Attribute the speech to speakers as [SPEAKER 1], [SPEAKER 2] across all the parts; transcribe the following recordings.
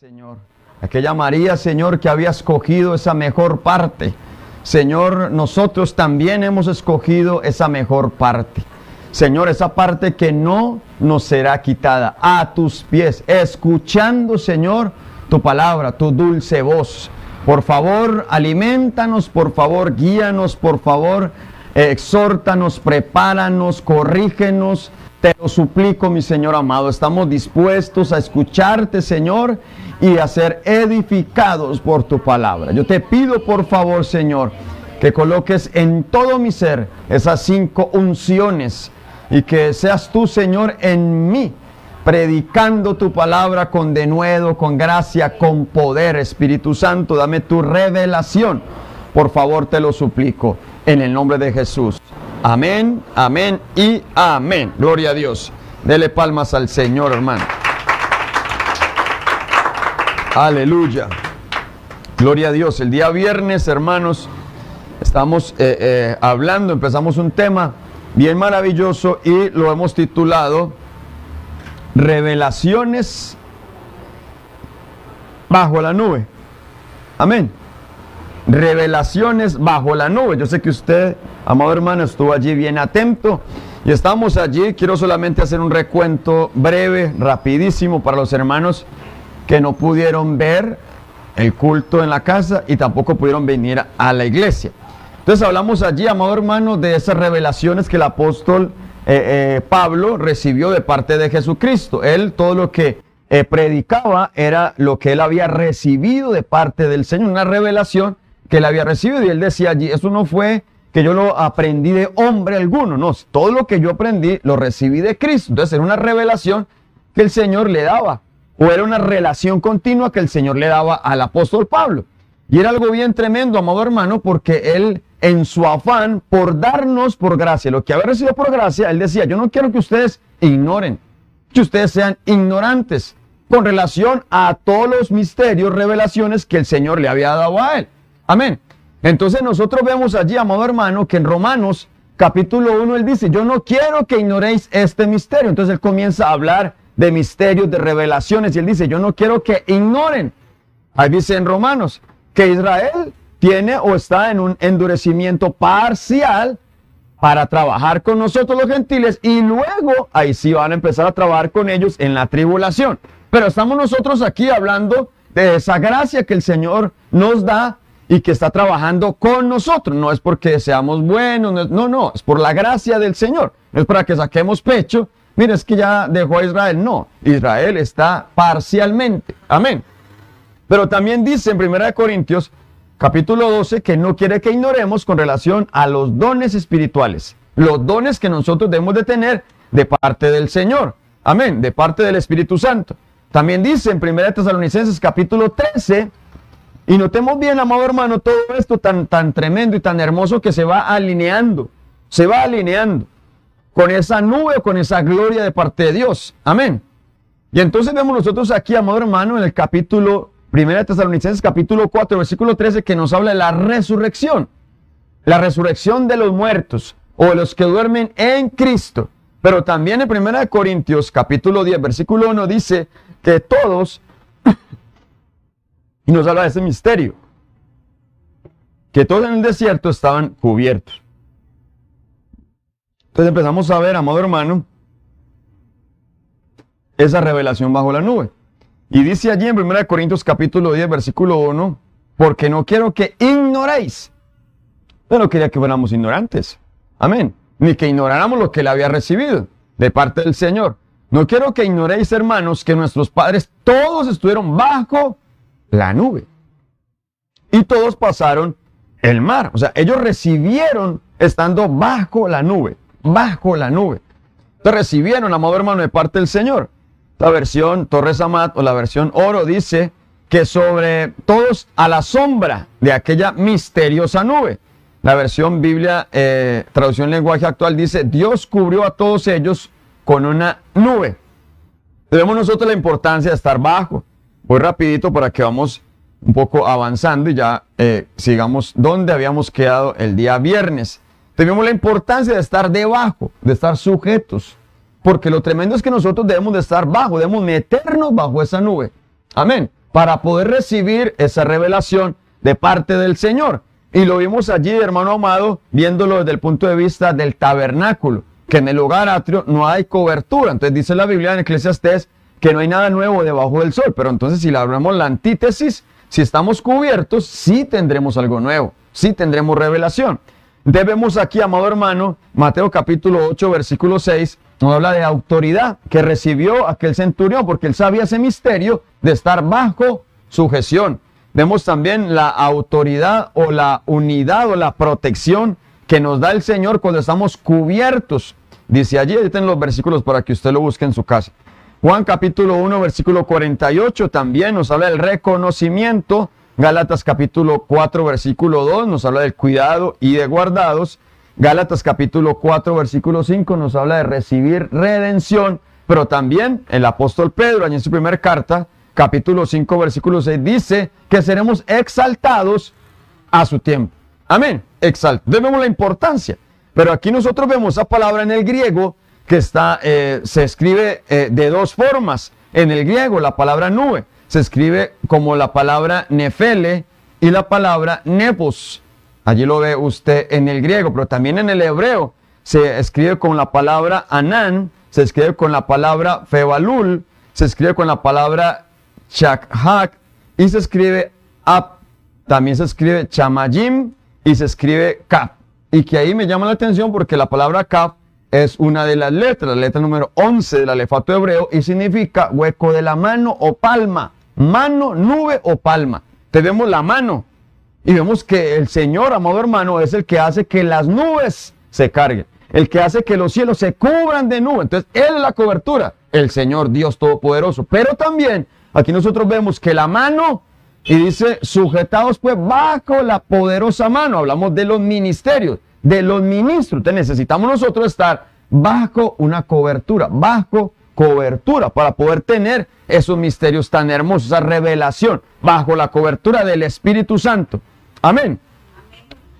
[SPEAKER 1] Señor. Aquella María, Señor, que había escogido esa mejor parte. Señor, nosotros también hemos escogido esa mejor parte. Señor, esa parte que no nos será quitada a tus pies, escuchando, Señor, tu palabra, tu dulce voz. Por favor, alimentanos, por favor, guíanos, por favor, exhórtanos, prepáranos, corrígenos. Te lo suplico, mi Señor amado. Estamos dispuestos a escucharte, Señor, y a ser edificados por tu palabra. Yo te pido, por favor, Señor, que coloques en todo mi ser esas cinco unciones y que seas tú, Señor, en mí, predicando tu palabra con denuedo, con gracia, con poder, Espíritu Santo. Dame tu revelación. Por favor, te lo suplico, en el nombre de Jesús. Amén, amén y amén. Gloria a Dios. Dele palmas al Señor, hermano. Aleluya. Gloria a Dios. El día viernes, hermanos, estamos eh, eh, hablando, empezamos un tema bien maravilloso y lo hemos titulado Revelaciones bajo la nube. Amén. Revelaciones bajo la nube. Yo sé que usted, amado hermano, estuvo allí bien atento. Y estamos allí. Quiero solamente hacer un recuento breve, rapidísimo para los hermanos que no pudieron ver el culto en la casa y tampoco pudieron venir a la iglesia. Entonces hablamos allí, amado hermano, de esas revelaciones que el apóstol eh, eh, Pablo recibió de parte de Jesucristo. Él todo lo que eh, predicaba era lo que él había recibido de parte del Señor, una revelación que él había recibido. Y él decía allí, eso no fue que yo lo aprendí de hombre alguno, no, todo lo que yo aprendí lo recibí de Cristo. Entonces era una revelación que el Señor le daba, o era una relación continua que el Señor le daba al apóstol Pablo. Y era algo bien tremendo, amado hermano, porque él en su afán por darnos por gracia lo que había recibido por gracia, él decía, yo no quiero que ustedes ignoren, que ustedes sean ignorantes con relación a todos los misterios, revelaciones que el Señor le había dado a él. Amén. Entonces nosotros vemos allí, amado hermano, que en Romanos capítulo 1 él dice, yo no quiero que ignoréis este misterio. Entonces él comienza a hablar de misterios, de revelaciones, y él dice, yo no quiero que ignoren. Ahí dice en Romanos que Israel tiene o está en un endurecimiento parcial para trabajar con nosotros los gentiles y luego ahí sí van a empezar a trabajar con ellos en la tribulación. Pero estamos nosotros aquí hablando de esa gracia que el Señor nos da y que está trabajando con nosotros. No es porque seamos buenos, no, no, es por la gracia del Señor. No es para que saquemos pecho. Mira, es que ya dejó a Israel. No, Israel está parcialmente. Amén. Pero también dice en 1 Corintios capítulo 12 que no quiere que ignoremos con relación a los dones espirituales, los dones que nosotros debemos de tener de parte del Señor. Amén, de parte del Espíritu Santo. También dice en 1 Tesalonicenses capítulo 13, y notemos bien, amado hermano, todo esto tan, tan tremendo y tan hermoso que se va alineando, se va alineando con esa nube, con esa gloria de parte de Dios. Amén. Y entonces vemos nosotros aquí, amado hermano, en el capítulo Primera de Tesalonicenses capítulo 4, versículo 13, que nos habla de la resurrección. La resurrección de los muertos o de los que duermen en Cristo. Pero también en Primera de Corintios capítulo 10, versículo 1 dice que todos, y nos habla de ese misterio, que todos en el desierto estaban cubiertos. Entonces empezamos a ver, amado hermano, esa revelación bajo la nube. Y dice allí en 1 Corintios capítulo 10, versículo 1, porque no quiero que ignoréis. Pero quería que fuéramos ignorantes. Amén. Ni que ignoráramos lo que le había recibido de parte del Señor. No quiero que ignoréis, hermanos, que nuestros padres todos estuvieron bajo la nube. Y todos pasaron el mar. O sea, ellos recibieron estando bajo la nube. Bajo la nube. Entonces recibieron, amado hermano, de parte del Señor. La versión Torres Amat o la versión Oro dice que sobre todos a la sombra de aquella misteriosa nube. La versión Biblia, eh, traducción lenguaje actual, dice, Dios cubrió a todos ellos con una nube. Tenemos nosotros la importancia de estar bajo. Voy rapidito para que vamos un poco avanzando y ya eh, sigamos donde habíamos quedado el día viernes. Tenemos la importancia de estar debajo, de estar sujetos. Porque lo tremendo es que nosotros debemos de estar bajo, debemos meternos bajo esa nube. Amén. para poder recibir esa revelación de parte del Señor. Y lo vimos allí, hermano amado, viéndolo desde el punto de vista del tabernáculo, que en el hogar atrio no hay cobertura. Entonces dice la Biblia en Eclesiastes que no hay nada nuevo debajo del sol. Pero entonces si le hablamos la antítesis, si estamos cubiertos, sí tendremos algo nuevo, sí tendremos revelación. Debemos aquí, amado hermano, Mateo capítulo 8, versículo 6, nos habla de autoridad que recibió aquel centurión, porque él sabía ese misterio de estar bajo sujeción. Vemos también la autoridad o la unidad o la protección que nos da el Señor cuando estamos cubiertos. Dice allí, ahí los versículos para que usted lo busque en su casa. Juan capítulo 1, versículo 48 también nos habla del reconocimiento. Gálatas capítulo 4, versículo 2 nos habla del cuidado y de guardados. Gálatas capítulo 4, versículo 5 nos habla de recibir redención. Pero también el apóstol Pedro, en su primera carta, capítulo 5, versículo 6, dice que seremos exaltados a su tiempo. Amén. Exalt. Vemos la importancia. Pero aquí nosotros vemos esa palabra en el griego que está, eh, se escribe eh, de dos formas. En el griego, la palabra nube se escribe como la palabra nefele y la palabra nepos. Allí lo ve usted en el griego, pero también en el hebreo se escribe con la palabra anán, se escribe con la palabra febalul, se escribe con la palabra Chakhak y se escribe Ap. También se escribe Chamayim y se escribe Kaf. Y que ahí me llama la atención porque la palabra Kaf es una de las letras, la letra número 11 del alefato hebreo y significa hueco de la mano o palma. Mano, nube o palma. Tenemos la mano y vemos que el Señor, amado hermano, es el que hace que las nubes se carguen, el que hace que los cielos se cubran de nube. Entonces, Él es la cobertura, el Señor Dios Todopoderoso. Pero también Aquí nosotros vemos que la mano, y dice, sujetados pues bajo la poderosa mano. Hablamos de los ministerios, de los ministros. Entonces necesitamos nosotros estar bajo una cobertura, bajo cobertura, para poder tener esos misterios tan hermosos, esa revelación, bajo la cobertura del Espíritu Santo. Amén.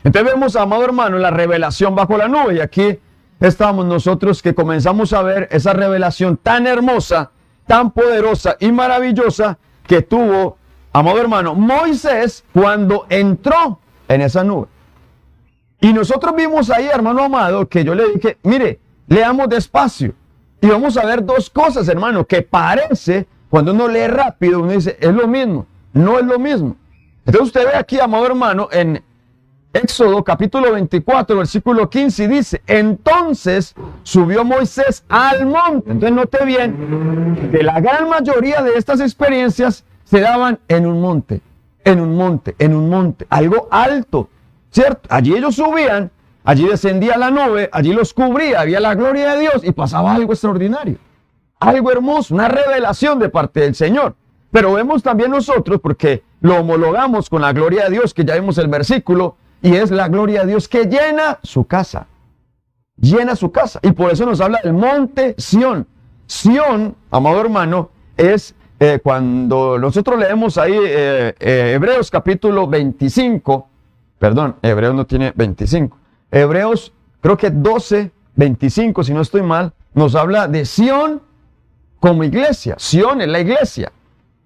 [SPEAKER 1] Entonces vemos, amado hermano, la revelación bajo la nube. Y aquí estamos nosotros que comenzamos a ver esa revelación tan hermosa tan poderosa y maravillosa que tuvo, amado hermano, Moisés cuando entró en esa nube. Y nosotros vimos ahí, hermano amado, que yo le dije, mire, leamos despacio. Y vamos a ver dos cosas, hermano, que parece, cuando uno lee rápido, uno dice, es lo mismo. No es lo mismo. Entonces usted ve aquí, amado hermano, en Éxodo capítulo 24, versículo 15 dice, entonces subió Moisés al monte. Entonces note bien que la gran mayoría de estas experiencias se daban en un monte, en un monte, en un monte, algo alto, ¿cierto? Allí ellos subían, allí descendía la nube, allí los cubría, había la gloria de Dios y pasaba algo extraordinario, algo hermoso, una revelación de parte del Señor. Pero vemos también nosotros, porque lo homologamos con la gloria de Dios, que ya vimos el versículo, y es la gloria de Dios que llena su casa. Llena su casa. Y por eso nos habla del monte Sión. Sión, amado hermano, es eh, cuando nosotros leemos ahí eh, eh, Hebreos capítulo 25, perdón, Hebreos no tiene 25, Hebreos creo que 12, 25, si no estoy mal, nos habla de Sión como iglesia. Sión es la iglesia.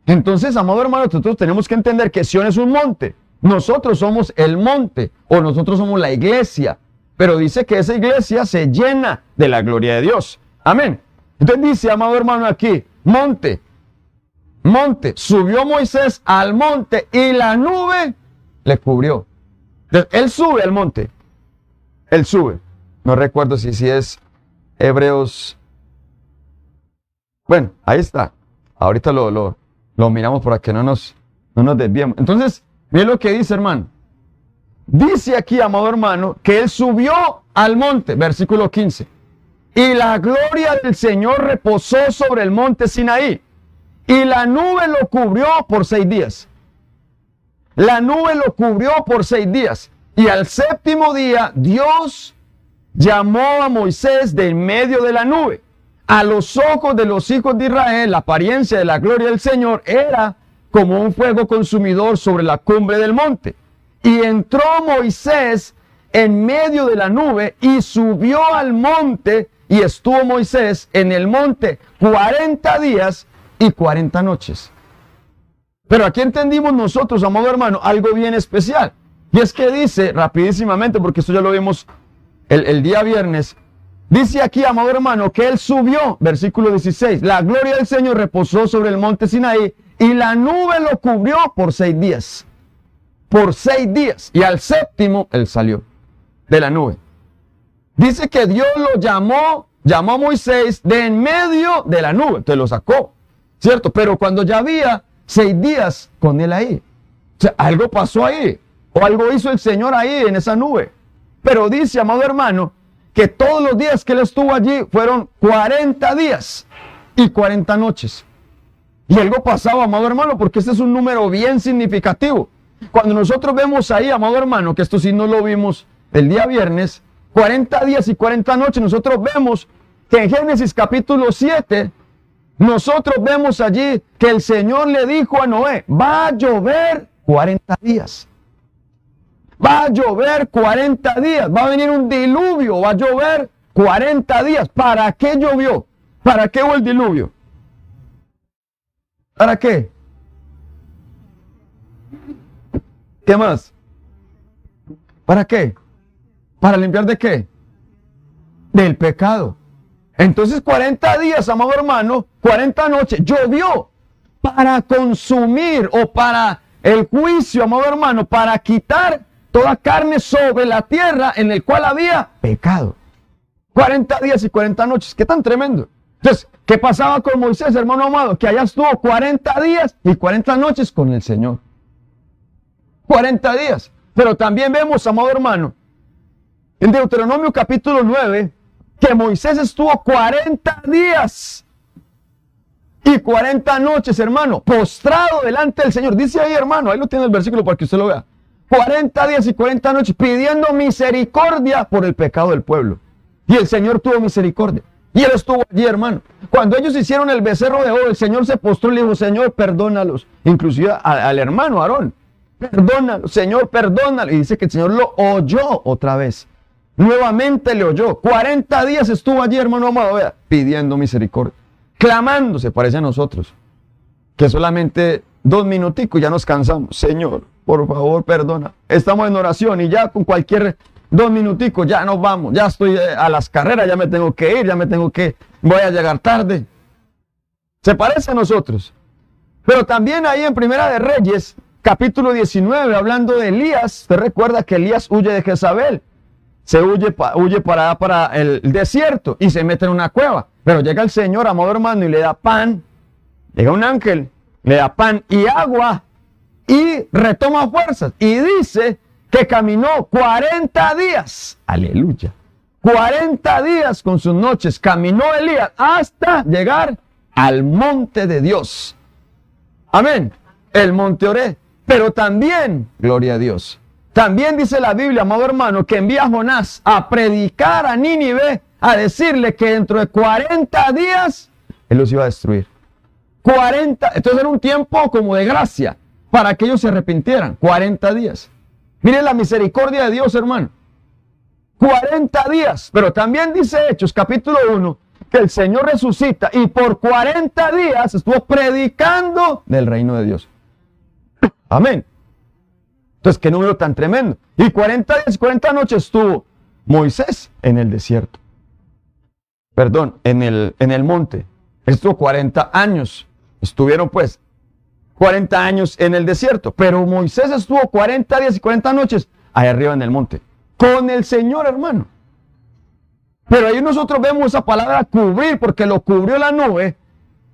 [SPEAKER 1] Entonces, amado hermano, nosotros tenemos que entender que Sión es un monte. Nosotros somos el monte o nosotros somos la iglesia. Pero dice que esa iglesia se llena de la gloria de Dios. Amén. Entonces dice, amado hermano, aquí, monte, monte. Subió Moisés al monte y la nube le cubrió. Él sube al monte. Él sube. No recuerdo si, si es Hebreos. Bueno, ahí está. Ahorita lo, lo, lo miramos para que no nos, no nos desviemos. Entonces, Miren lo que dice, hermano. Dice aquí, amado hermano, que él subió al monte, versículo 15. Y la gloria del Señor reposó sobre el monte Sinaí. Y la nube lo cubrió por seis días. La nube lo cubrió por seis días. Y al séptimo día Dios llamó a Moisés de en medio de la nube. A los ojos de los hijos de Israel, la apariencia de la gloria del Señor era como un fuego consumidor sobre la cumbre del monte. Y entró Moisés en medio de la nube y subió al monte y estuvo Moisés en el monte 40 días y 40 noches. Pero aquí entendimos nosotros, amado hermano, algo bien especial. Y es que dice, rapidísimamente, porque esto ya lo vimos el, día viernes, dice aquí, amado hermano, que él subió, versículo 16, la gloria del Señor reposó sobre el monte Sinaí y la nube lo cubrió por seis días. Por seis días. Y al séptimo, él salió de la nube. Dice que Dios lo llamó, llamó a Moisés de en medio de la nube, te lo sacó, ¿cierto? Pero cuando ya había seis días con él ahí, o sea, algo pasó ahí, o algo hizo el Señor ahí en esa nube. Pero dice, amado hermano, que todos los días que él estuvo allí fueron 40 días y 40 noches. Y algo pasaba, amado hermano, porque este es un número bien significativo. Cuando nosotros vemos ahí, amado hermano, que esto sí no lo vimos el día viernes, 40 días y 40 noches, nosotros vemos que en Génesis capítulo 7, nosotros vemos allí que el Señor le dijo a Noé, va a llover 40 días. Va a llover 40 días, va a venir un diluvio, va a llover 40 días. ¿Para qué llovió? ¿Para qué hubo el diluvio? ¿Para qué? ¿Qué más? ¿Para qué? ¿Para limpiar de qué? Del pecado. Entonces 40 días, amado hermano, 40 noches, llovió para consumir o para el juicio, amado hermano, para quitar toda carne sobre la tierra en el cual había pecado. 40 días y 40 noches, qué tan tremendo. Entonces, ¿qué pasaba con Moisés, hermano amado? Que allá estuvo 40 días y 40 noches con el Señor. 40 días. Pero también vemos, amado hermano, en Deuteronomio capítulo 9, que Moisés estuvo 40 días y 40 noches, hermano, postrado delante del Señor. Dice ahí, hermano, ahí lo tiene el versículo para que usted lo vea. 40 días y 40 noches pidiendo misericordia por el pecado del pueblo. Y el Señor tuvo misericordia. Y él estuvo allí, hermano. Cuando ellos hicieron el becerro de oro, el Señor se postró y le dijo, Señor, perdónalos. Inclusive al hermano Aarón. Perdónalo, Señor, perdónalo. Y dice que el Señor lo oyó otra vez. Nuevamente le oyó. 40 días estuvo allí, hermano amado, pidiendo misericordia. Clamándose, parece a nosotros. Que solamente dos minuticos ya nos cansamos. Señor, por favor, perdona. Estamos en oración y ya con cualquier dos minuticos ya nos vamos. Ya estoy eh, a las carreras, ya me tengo que ir, ya me tengo que, voy a llegar tarde. Se parece a nosotros. Pero también ahí en Primera de Reyes, capítulo 19, hablando de Elías, usted recuerda que Elías huye de Jezabel. Se huye, huye para, para el desierto y se mete en una cueva. Pero llega el Señor, amado hermano, y le da pan. Llega un ángel, le da pan y agua y retoma fuerzas. Y dice que caminó 40 días. Aleluya. 40 días con sus noches caminó Elías hasta llegar al monte de Dios. Amén. El monte Oré. Pero también, gloria a Dios, también dice la Biblia, amado hermano, que envía a Jonás a predicar a Nínive, a decirle que dentro de 40 días él los iba a destruir. 40, entonces era un tiempo como de gracia para que ellos se arrepintieran. 40 días. Miren la misericordia de Dios, hermano. 40 días. Pero también dice Hechos, capítulo 1, que el Señor resucita y por 40 días estuvo predicando del reino de Dios. Amén. Entonces, qué número tan tremendo. Y 40 días, 40 noches estuvo Moisés en el desierto. Perdón, en el, en el monte. Estuvo 40 años. Estuvieron pues 40 años en el desierto. Pero Moisés estuvo 40 días y 40 noches ahí arriba en el monte. Con el Señor, hermano. Pero ahí nosotros vemos esa palabra cubrir, porque lo cubrió la nube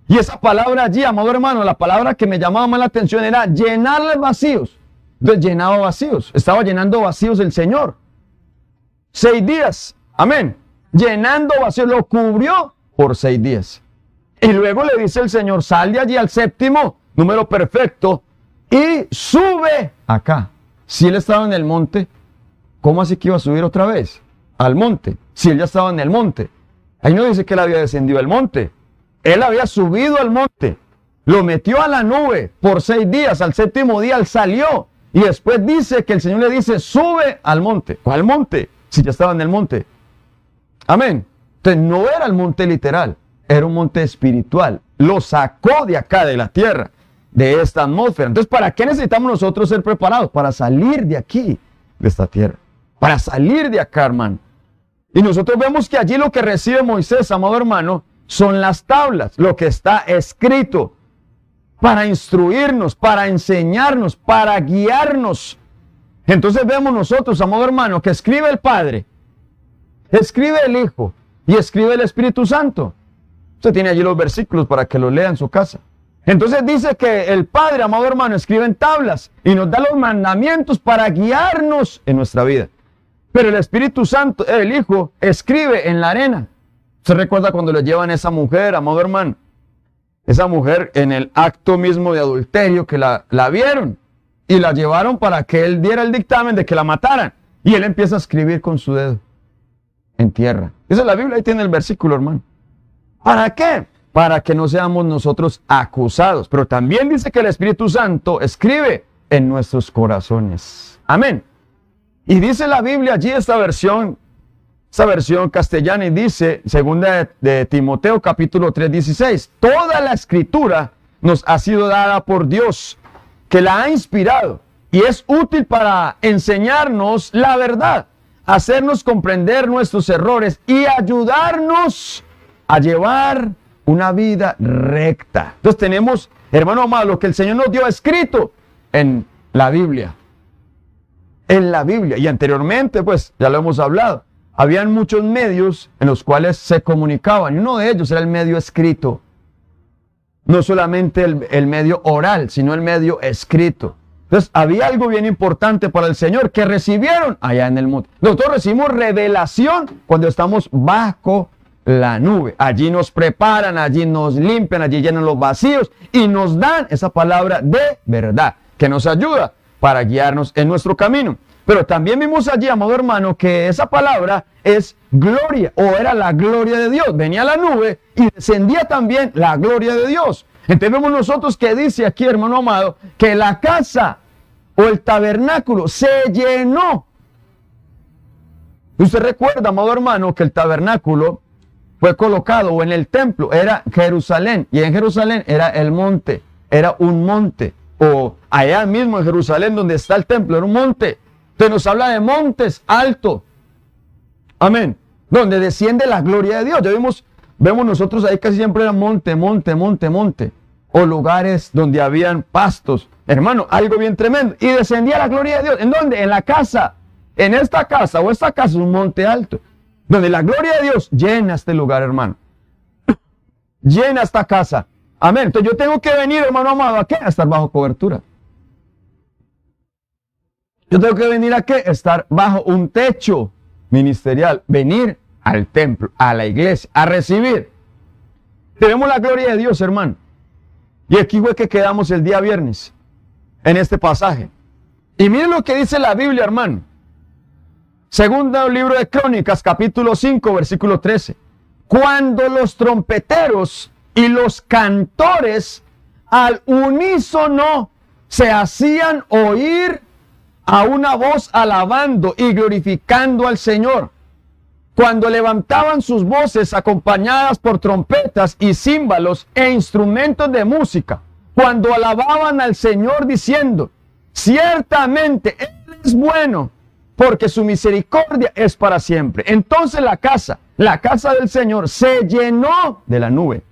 [SPEAKER 1] y esa palabra allí, amado hermano, la palabra que me llamaba más la atención era llenarle vacíos. Entonces llenaba vacíos. Estaba llenando vacíos el Señor. Seis días. Amén. Llenando vacíos. Lo cubrió por seis días. Y luego le dice el Señor, sal de allí al séptimo, número perfecto, y sube acá. Si él estaba en el monte, ¿cómo así que iba a subir otra vez? Al monte. Si él ya estaba en el monte. Ahí no dice que él había descendido al monte. Él había subido al monte, lo metió a la nube por seis días, al séptimo día él salió y después dice que el Señor le dice, sube al monte. ¿Cuál monte? Si ya estaba en el monte. Amén. Entonces no era el monte literal, era un monte espiritual. Lo sacó de acá, de la tierra. de esta atmósfera. Entonces, ¿para qué necesitamos nosotros ser preparados? Para salir de aquí, de esta tierra. Para salir de acá, hermano. Y nosotros vemos que allí lo que recibe Moisés, amado hermano, son las tablas, lo que está escrito para instruirnos, para enseñarnos, para guiarnos. Entonces vemos nosotros, amado hermano, que escribe el Padre, escribe el Hijo y escribe el Espíritu Santo. Usted tiene allí los versículos para que los lea en su casa. Entonces dice que el Padre, amado hermano, escribe en tablas y nos da los mandamientos para guiarnos en nuestra vida. Pero el Espíritu Santo, el Hijo, escribe en la arena. ¿Se recuerda cuando le llevan a esa mujer, amado hermano? Esa mujer en el acto mismo de adulterio que la, la vieron y la llevaron para que él diera el dictamen de que la mataran. Y él empieza a escribir con su dedo en tierra. Esa es la Biblia, ahí tiene el versículo, hermano. ¿Para qué? Para que no seamos nosotros acusados. Pero también dice que el Espíritu Santo escribe en nuestros corazones. Amén. Y dice la Biblia allí esta versión, esta versión castellana y dice, segunda de, Timoteo capítulo 3, 16, toda la escritura nos ha sido dada por Dios, que la ha inspirado y es útil para enseñarnos la verdad, hacernos comprender nuestros errores y ayudarnos a llevar una vida recta. Entonces tenemos, hermano amado, lo que el Señor nos dio escrito en la Biblia. En la Biblia. Y anteriormente, pues, ya lo hemos hablado. Habían muchos medios en los cuales se comunicaban. Uno de ellos era el medio escrito. No solamente el, medio oral, sino el medio escrito. Entonces, había algo bien importante para el Señor que recibieron allá en el mundo. Nosotros recibimos revelación cuando estamos bajo la nube. Allí nos preparan, allí nos limpian, allí llenan los vacíos y nos dan esa palabra de verdad que nos ayuda para guiarnos en nuestro camino. Pero también vimos allí, amado hermano, que esa palabra es gloria o era la gloria de Dios. Venía la nube y descendía también la gloria de Dios. Entonces vemos nosotros que dice aquí, hermano amado, que la casa o el tabernáculo se llenó. Usted recuerda, amado hermano, que el tabernáculo fue colocado o en el templo era Jerusalén y en Jerusalén era el monte, era un monte o allá mismo en Jerusalén donde está el templo era un monte. Entonces nos habla de montes altos. Amén. Donde desciende la gloria de Dios. Ya vimos, vemos nosotros ahí casi siempre era monte, monte, monte, monte. O lugares donde habían pastos. Hermano, algo bien tremendo. Y descendía la gloria de Dios. ¿En dónde? En la casa. En esta casa o esta casa es un monte alto donde la gloria de Dios llena este lugar, hermano. Llena esta casa. Amén. Entonces yo tengo que venir, hermano amado, ¿a qué? A estar bajo cobertura. Yo tengo que venir a qué? Estar bajo un techo ministerial. Venir al templo, a la iglesia, a recibir. Tenemos la gloria de Dios, hermano. Y aquí fue que quedamos el día viernes, en este pasaje. Y miren lo que dice la Biblia, hermano. Segundo libro de Crónicas, capítulo 5, versículo 13. Cuando los trompeteros y los cantores al unísono se hacían oír a una voz alabando y glorificando al Señor. Cuando levantaban sus voces acompañadas por trompetas y címbalos e instrumentos de música. Cuando alababan al Señor diciendo, ciertamente Él es bueno porque su misericordia es para siempre. Entonces la casa, la casa del Señor, se llenó de la nube.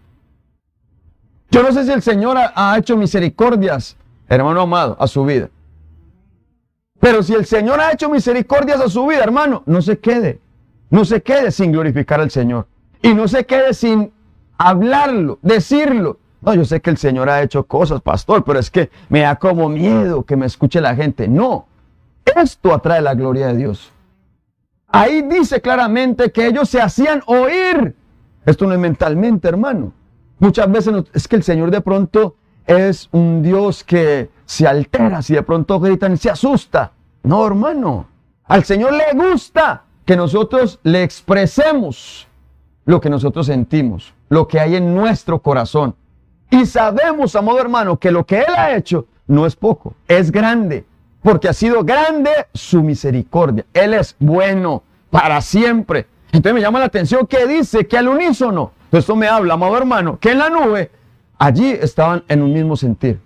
[SPEAKER 1] Yo no sé si el Señor ha, hecho misericordias, hermano amado, a su vida. Pero si el Señor ha hecho misericordias a su vida, hermano, no se quede. No se quede sin glorificar al Señor. Y no se quede sin hablarlo, decirlo. No, yo sé que el Señor ha hecho cosas, pastor, pero es que me da como miedo que me escuche la gente. No, esto atrae la gloria de Dios. Ahí dice claramente que ellos se hacían oír. Esto no es mentalmente, hermano. Muchas veces es que el Señor de pronto es un Dios que se altera, si de pronto gritan se asusta. No, hermano. Al Señor le gusta que nosotros le expresemos lo que nosotros sentimos, lo que hay en nuestro corazón. Y sabemos, amado hermano, que lo que Él ha hecho no es poco, es grande porque ha sido grande su misericordia. Él es bueno para siempre. Entonces me llama la atención que dice que al unísono, esto me habla, amado hermano, que en la nube, allí estaban en un mismo sentir.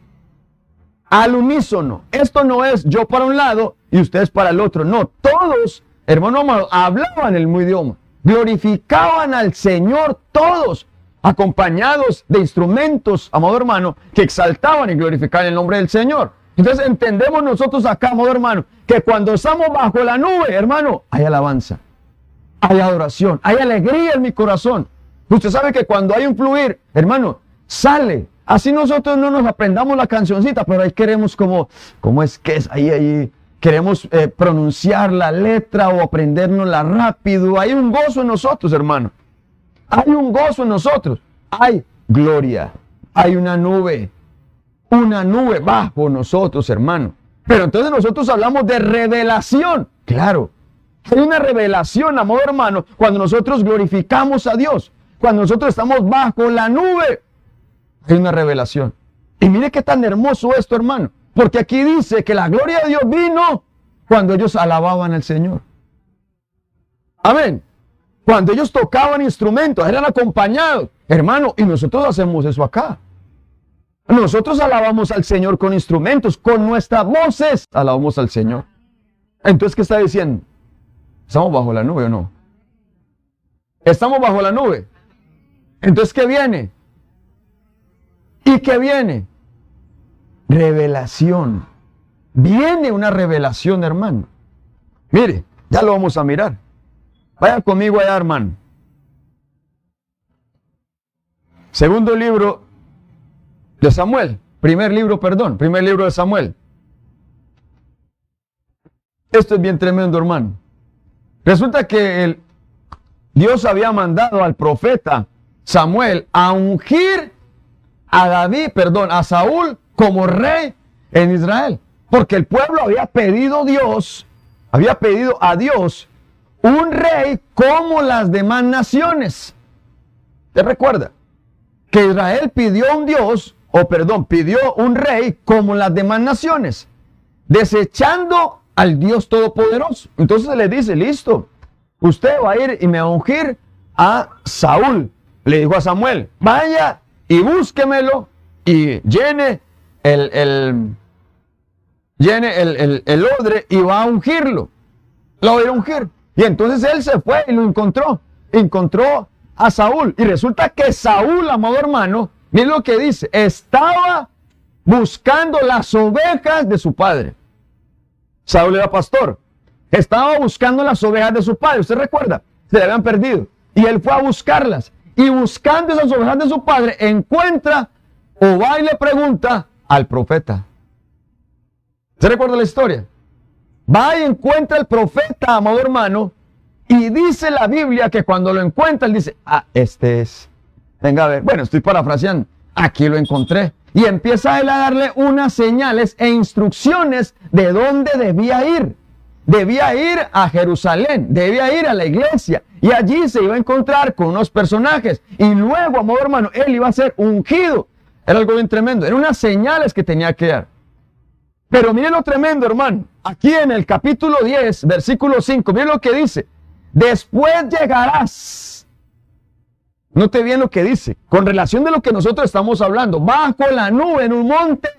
[SPEAKER 1] Al unísono. Esto no es yo para un lado y ustedes para el otro. No, todos, hermano amado, hablaban el mismo idioma. Glorificaban al Señor todos, acompañados de instrumentos, amado hermano, que exaltaban y glorificaban el nombre del Señor. Entonces entendemos nosotros acá, amado hermano, que cuando estamos bajo la nube, hermano, hay alabanza, hay adoración, hay alegría en mi corazón. Usted sabe que cuando hay un fluir, hermano, sale. Así nosotros no nos aprendamos la cancioncita, pero ahí queremos como, ¿cómo es que es? Ahí, ahí, queremos eh, pronunciar la letra o aprendernosla rápido. Hay un gozo en nosotros, hermano. Hay un gozo en nosotros. Hay gloria. Hay una nube una nube bajo nosotros, hermano. Pero entonces nosotros hablamos de revelación. Claro, hay una revelación, amor hermano, cuando nosotros glorificamos a Dios, cuando nosotros estamos bajo la nube. Hay una revelación. Y mire qué tan hermoso esto, hermano. Porque aquí dice que la gloria de Dios vino cuando ellos alababan al Señor. Amén. Cuando ellos tocaban instrumentos, eran acompañados. Hermano, y nosotros hacemos eso acá. Nosotros alabamos al Señor con instrumentos, con nuestras voces alabamos al Señor. Entonces, ¿qué está diciendo? ¿Estamos bajo la nube o no? Estamos bajo la nube. Entonces, ¿qué viene? ¿Y qué viene? Revelación. Viene una revelación, hermano. Mire, ya lo vamos a mirar. Vaya conmigo allá, hermano. Segundo libro de Samuel. Primer libro, perdón, primer libro de Samuel. Esto es bien tremendo, hermano. Resulta que el, Dios había mandado al profeta Samuel a ungir a David, perdón, a Saúl como rey en Israel. Porque el pueblo había pedido Dios, había pedido a Dios un rey como las demás naciones. ¿Te recuerda? Que Israel pidió un Dios o perdón, pidió un rey como las demás naciones, desechando al Dios Todopoderoso. Entonces le dice, listo, usted va a ir y me va a ungir a Saúl. Le dijo a Samuel, vaya y búsquemelo y llene el, el llene el, el, odre y va a ungirlo. Lo va a ir a ungir. Y entonces él se fue y lo encontró. Encontró a Saúl. Y resulta que Saúl, amado hermano, Miren lo que dice, estaba buscando las ovejas de su padre. Saúl era pastor. Estaba buscando las ovejas de su padre. ¿Usted recuerda? Se habían perdido. Y él fue a buscarlas. Y buscando esas ovejas de su padre, encuentra o va y le pregunta al profeta. ¿Se recuerda la historia? Va y encuentra al profeta, amado hermano, y dice la Biblia que cuando lo encuentra, él dice, ah, este es. Venga a ver. Bueno, estoy parafraseando. Aquí lo encontré. Y empieza él a darle unas señales e instrucciones de dónde debía ir. Debía ir a Jerusalén, debía ir a la iglesia. Y allí se iba a encontrar con unos personajes. Y luego, amor hermano, él iba a ser ungido. Era algo bien tremendo. Eran unas señales que tenía que dar. Pero miren lo tremendo, hermano. Aquí en el capítulo 10, versículo 5, miren lo que dice. Después llegarás Note bien lo que dice, con relación de lo que nosotros estamos hablando, bajo la nube en un monte,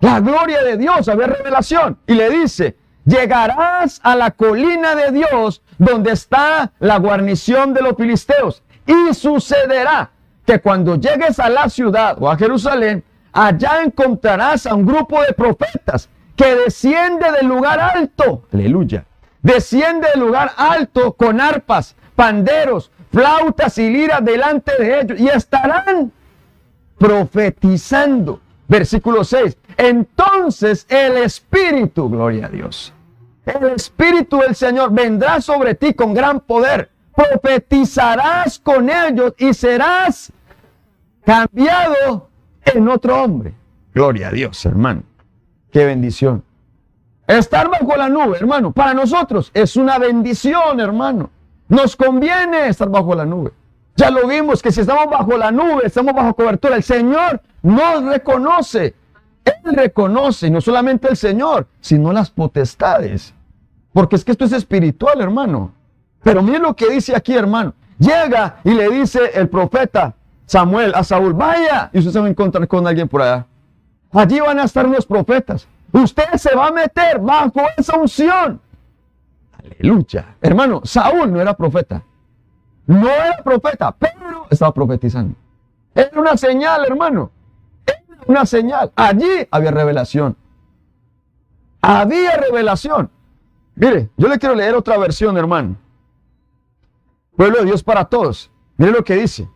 [SPEAKER 1] la gloria de Dios, había revelación. Y le dice, llegarás a la colina de Dios donde está la guarnición de los filisteos. Y sucederá que cuando llegues a la ciudad o a Jerusalén, allá encontrarás a un grupo de profetas que desciende del lugar alto. Aleluya. Desciende del lugar alto con arpas, panderos, flautas y liras delante de ellos y estarán profetizando. Versículo 6. Entonces el Espíritu, gloria a Dios, el Espíritu del Señor vendrá sobre ti con gran poder. Profetizarás con ellos y serás cambiado en otro hombre. Gloria a Dios, hermano. Qué bendición. Estar bajo la nube, hermano, para nosotros es una bendición, hermano. Nos conviene estar bajo la nube. Ya lo vimos que si estamos bajo la nube, estamos bajo cobertura. El Señor nos reconoce. Él reconoce, no solamente el Señor, sino las potestades. Porque es que esto es espiritual, hermano. Pero miren lo que dice aquí, hermano. Llega y le dice el profeta Samuel a Saúl, vaya. Y usted se va a encontrar con alguien por allá. Allí van a estar los profetas. Usted se va a meter bajo esa unción. Aleluya. Hermano, Saúl no era profeta. No era profeta, pero estaba profetizando. Era una señal, hermano. Una señal. Allí había revelación. Había revelación. Mire, yo le quiero leer otra versión, hermano. Pueblo de Dios para todos. Mire lo que dice.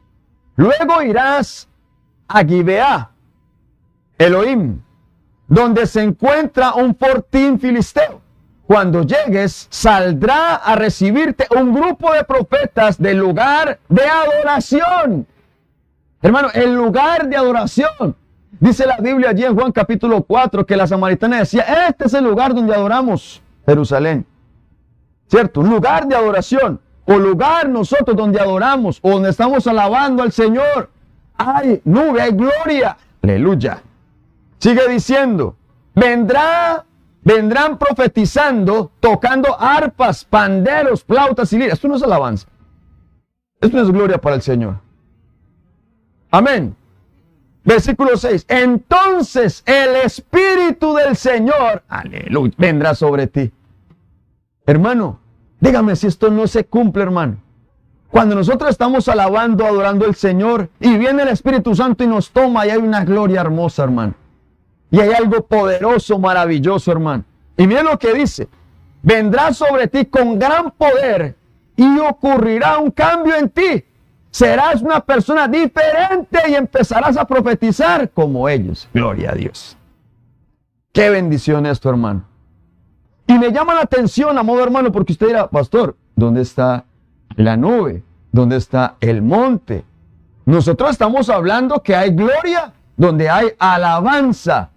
[SPEAKER 1] Luego irás a Gibeá, Elohim, donde se encuentra un fortín filisteo. Cuando llegues, saldrá a recibirte un grupo de profetas del lugar de adoración. Hermano, el lugar de adoración. Dice la Biblia allí en Juan capítulo 4 que la samaritana decía, este es el lugar donde adoramos Jerusalén. ¿Cierto? Lugar de adoración. O lugar nosotros donde adoramos o donde estamos alabando al Señor. Hay nube, hay gloria. Aleluya. Sigue diciendo, vendrá, vendrán profetizando, tocando arpas, panderos, flautas y liras. Esto no es alabanza. Esto no es gloria para el Señor. Amén. Versículo 6. Entonces el Espíritu del Señor, aleluya, vendrá sobre ti. Hermano, dígame si esto no se cumple, hermano. Cuando nosotros estamos alabando, adorando al Señor y viene el Espíritu Santo y nos toma y hay una gloria hermosa, hermano. Y hay algo poderoso, maravilloso, hermano. Y mire lo que dice. Vendrá sobre ti con gran poder y ocurrirá un cambio en ti. Serás una persona diferente y empezarás a profetizar como ellos. Gloria a Dios. Qué bendición esto, hermano. Y me llama la atención, amado hermano, porque usted dirá, pastor, ¿dónde está la nube? ¿Dónde está el monte? Nosotros estamos hablando que hay gloria donde hay alabanza.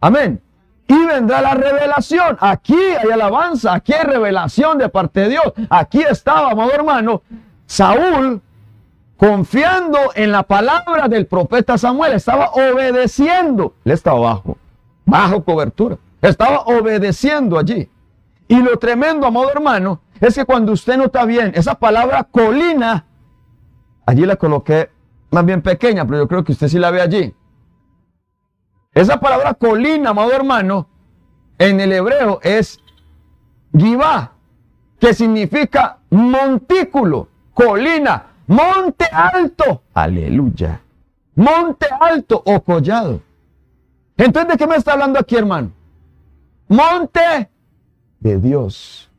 [SPEAKER 1] Amén. Y vendrá la revelación. Aquí hay alabanza, aquí hay revelación de parte de Dios. Aquí estaba, amado hermano, Saúl confiando en la palabra del profeta Samuel. Estaba obedeciendo. Él estaba bajo, bajo cobertura. Estaba obedeciendo allí. Y lo tremendo, amado hermano, es que cuando usted no está bien, esa palabra colina, allí la coloqué más bien pequeña, pero yo creo que usted sí la ve allí. Esa palabra colina, amado hermano, en el hebreo es gibá, que significa montículo, colina, monte alto. Aleluya. Monte alto o collado. Entonces, ¿de qué me está hablando aquí, hermano? Monte de Dios.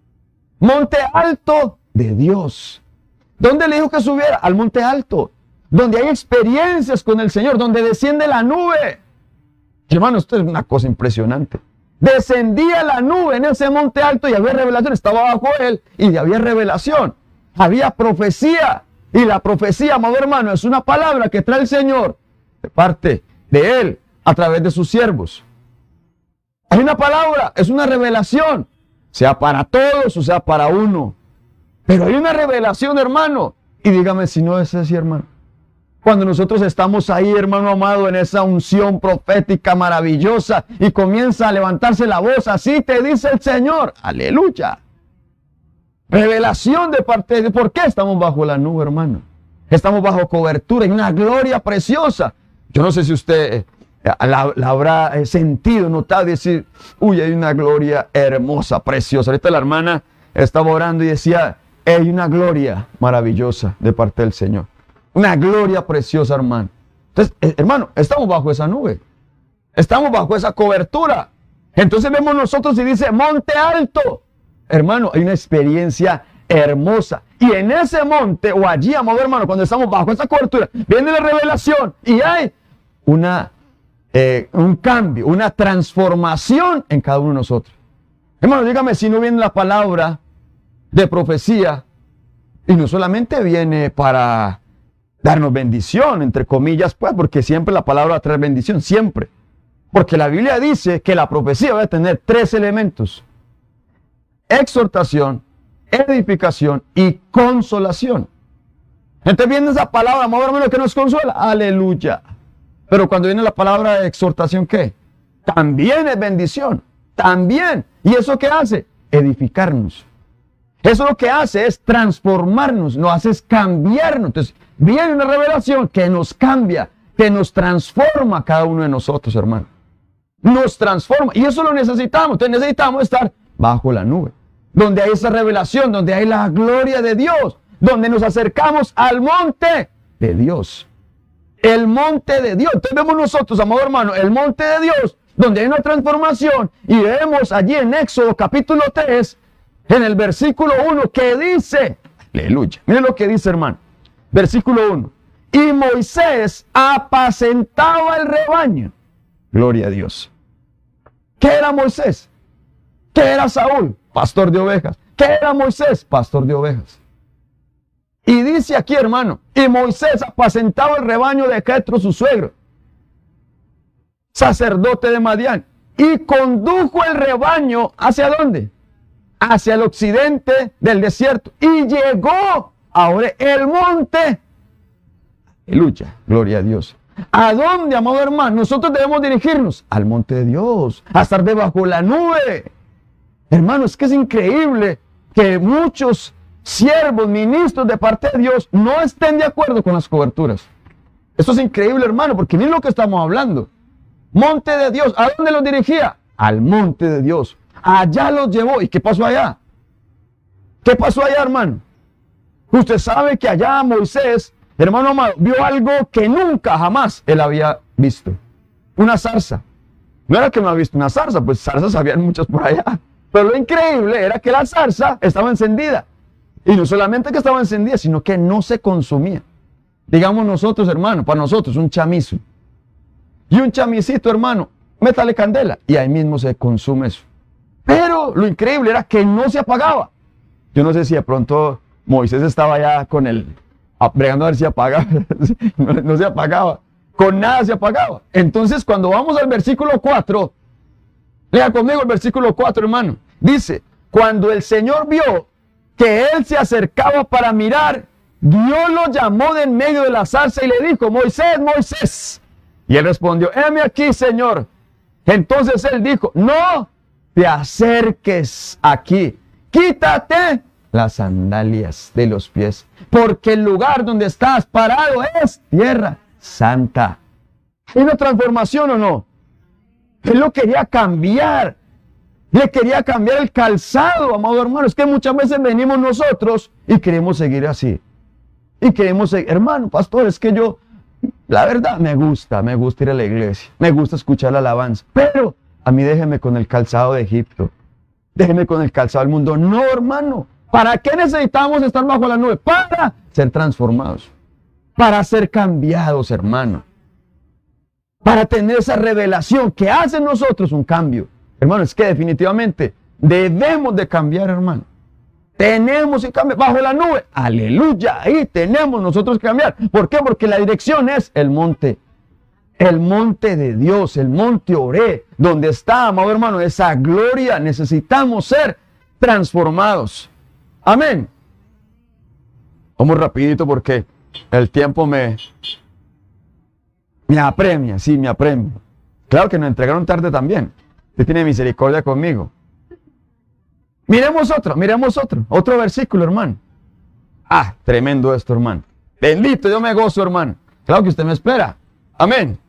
[SPEAKER 1] Monte alto de Dios. ¿Dónde le dijo que subiera? Al monte alto. Donde hay experiencias con el Señor, donde desciende la nube. Hermano, esto es una cosa impresionante. Descendía la nube en ese monte alto y había revelación. Estaba bajo él y había revelación. Había profecía. Y la profecía, amado hermano, es una palabra que trae el Señor de parte de él a través de sus siervos. Hay una palabra, es una revelación, sea para todos o sea para uno. Pero hay una revelación, hermano. Y dígame si no es así, hermano. Cuando nosotros estamos ahí, hermano amado, en esa unción profética maravillosa y comienza a levantarse la voz, así te dice el Señor. Aleluya. Revelación de parte de... ¿Por qué estamos bajo la nube, hermano? Estamos bajo cobertura y una gloria preciosa. Yo no sé si usted eh, la, habrá eh, sentido, notado decir, uy, hay una gloria hermosa, preciosa. Ahorita la hermana estaba orando y decía, hay una gloria maravillosa de parte del Señor. Una gloria preciosa, hermano. Entonces, eh, hermano, estamos bajo esa nube. Estamos bajo esa cobertura. Entonces vemos nosotros y dice, monte alto. Hermano, hay una experiencia hermosa. Y en ese monte o allí, amado hermano, cuando estamos bajo esa cobertura, viene la revelación y hay una, eh, un cambio, una transformación en cada uno de nosotros. Hermano, dígame si no viene la palabra de profecía y no solamente viene para darnos bendición, entre comillas, pues, porque siempre la palabra trae bendición, siempre. Porque la Biblia dice que la profecía va a tener tres elementos. Exhortación, edificación y consolación. Entonces viene esa palabra, amor hermano, que nos consuela. Aleluya. Pero cuando viene la palabra de exhortación, ¿qué? También es bendición. También. ¿Y eso qué hace? Edificarnos. Eso lo que hace es transformarnos, nos hace cambiarnos. Entonces, viene una revelación que nos cambia que nos transforma cada uno de nosotros, hermano. Nos transforma. Y eso lo necesitamos. Entonces necesitamos estar bajo la nube. Donde hay esa revelación, donde hay la gloria de Dios. Donde nos acercamos al monte de Dios. El monte de Dios. Entonces vemos nosotros, amado hermano, el monte de Dios, donde hay una transformación. Y vemos allí en Éxodo capítulo 3, en el versículo 1, que dice, aleluya. Miren lo que dice, hermano. Versículo 1. Y Moisés apacentaba el rebaño. Gloria a Dios. ¿Qué era Moisés? ¿Qué era Saúl? Pastor de ovejas. ¿Qué era Moisés? Pastor de ovejas. Y dice aquí, hermano, y Moisés apacentaba el rebaño de Jetro, su suegro, sacerdote de Madián, y condujo el rebaño hacia dónde? Hacia el occidente del desierto. Y llegó ahora el monte. Lucha, gloria a Dios. ¿A dónde, amado hermano? Nosotros debemos dirigirnos al monte de Dios, a estar debajo de la nube. Hermano, es que es increíble que muchos siervos, ministros de parte de Dios no estén de acuerdo con las coberturas. Esto es increíble, hermano, porque miren lo que estamos hablando. Monte de Dios, ¿a dónde los dirigía? Al monte de Dios. Allá los llevó. ¿Y qué pasó allá? ¿Qué pasó allá, hermano? Usted sabe que allá Moisés, hermano amado, vio algo que nunca jamás él había visto. Una zarza. No era que no había visto una zarza, pues zarzas habían muchas por allá. Pero lo increíble era que la zarza estaba encendida. Y no solamente que estaba encendida, sino que no se consumía. Digamos nosotros, hermano, para nosotros un chamizo. Y un chamisito, hermano, métale candela. Y ahí mismo se consume eso. Pero lo increíble era que no se apagaba. Yo no sé si de pronto Moisés estaba ya con el, bregando a ver si apagaba. no, no se apagaba. Con nada se apagaba. Entonces, cuando vamos al versículo 4, lea conmigo el versículo 4, hermano. Dice, cuando el Señor vio que él se acercaba para mirar, Dios lo llamó de en medio de la zarza y le dijo, Moisés, Moisés. Y él respondió, heme aquí, Señor. Entonces él dijo, no te acerques aquí, quítate las sandalias de los pies, porque el lugar donde estás parado es tierra santa. ¿Hay una transformación o no? Él lo quería cambiar. Le quería cambiar el calzado, amado hermano. Es que muchas veces venimos nosotros y queremos seguir así. Y queremos seguir, hermano, pastor, es que yo, la verdad, me gusta, me gusta ir a la iglesia, me gusta escuchar la alabanza, pero a mí déjeme con el calzado de Egipto, déjeme con el calzado del mundo. No, hermano, ¿para qué necesitamos estar bajo la nube? Para ser transformados, para ser cambiados, hermano, para tener esa revelación que hace en nosotros un cambio. Hermano, es que definitivamente debemos de cambiar, hermano. Tenemos que cambiar bajo la nube. Aleluya. Ahí tenemos nosotros que cambiar. ¿Por qué? Porque la dirección es el monte. El monte de Dios, el monte Oré, donde está, amado hermano, esa gloria. Necesitamos ser transformados. Amén. Vamos rapidito porque el tiempo me, me apremia, sí, me apremia. Claro que nos entregaron tarde también. Usted tiene misericordia conmigo. Miremos otro, miremos otro, otro versículo, hermano. Ah, tremendo esto, hermano. Bendito, yo me gozo, hermano. Claro que usted me espera. Amén.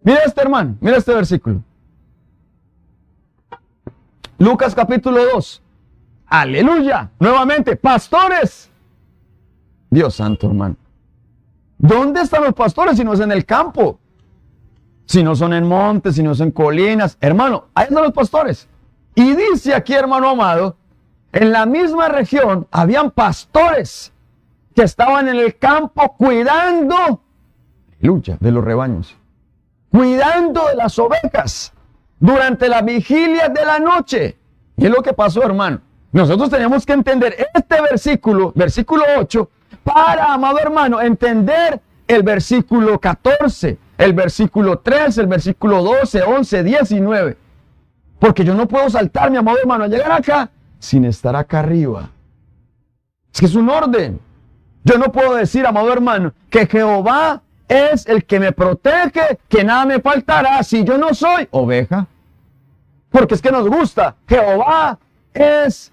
[SPEAKER 1] Mira este, hermano, mira este versículo. Lucas capítulo 2. Aleluya. Nuevamente, pastores. Dios santo, hermano. ¿Dónde están los pastores si no es en el campo? Si no son en montes, si no son en colinas. Hermano, ahí están los pastores. Y dice aquí, hermano amado, en la misma región habían pastores que estaban en el campo cuidando, lucha, de los rebaños, cuidando de las ovejas durante la vigilia de la noche. Y es lo que pasó, hermano. Nosotros tenemos que entender este versículo, versículo 8, para, amado hermano, entender el versículo 14 el versículo 3, el versículo 12, 11, 19. Porque yo no puedo saltar, mi amado hermano, a llegar acá sin estar acá arriba. Es que es un orden. Yo no puedo decir, amado hermano, que Jehová es el que me protege, que nada me faltará si yo no soy oveja. Porque es que nos gusta. Jehová es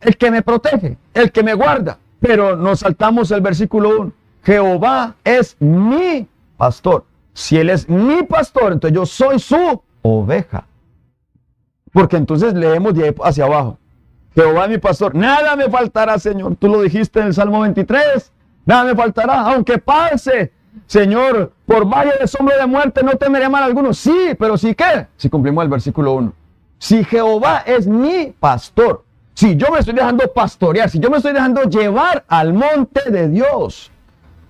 [SPEAKER 1] el que me protege, el que me guarda. Pero nos saltamos el versículo 1. Jehová es mi pastor. Si Él es mi pastor, entonces yo soy su oveja. Porque entonces leemos de ahí hacia abajo. Jehová es mi pastor. Nada me faltará, Señor. Tú lo dijiste en el Salmo 23. Nada me faltará, aunque pase. Señor, por valle de sombra de muerte no temeré mal alguno. Sí, pero sí qué? Si cumplimos el versículo 1. Si Jehová es mi pastor, si yo me estoy dejando pastorear, si yo me estoy dejando llevar al monte de Dios,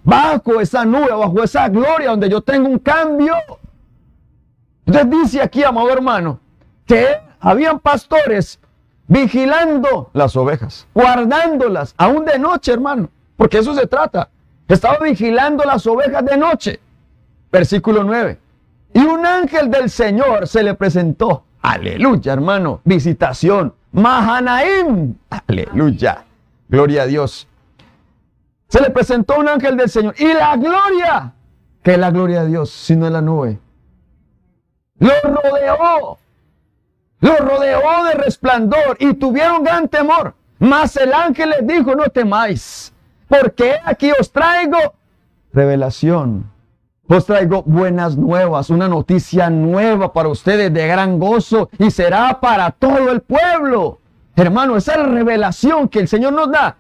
[SPEAKER 1] bajo esa nube, bajo esa gloria donde yo tengo un cambio. Entonces dice aquí, amado hermano, que habían pastores vigilando las ovejas, guardándolas, aún de noche, hermano, porque eso se trata. Estaba vigilando las ovejas de noche. Versículo 9. Y un ángel del Señor se le presentó. Aleluya, hermano. Visitación. Mahanaim. Aleluya. Gloria a Dios. Se le presentó un ángel del Señor. Y la gloria. que es la gloria de Dios? Sino en la nube. Lo rodeó. Lo rodeó de resplandor y tuvieron gran temor. Mas el ángel les dijo, no temáis, porque aquí os traigo revelación. Os traigo buenas nuevas, una noticia nueva para ustedes de gran gozo y será para todo el pueblo. Hermano, esa revelación que el Señor nos da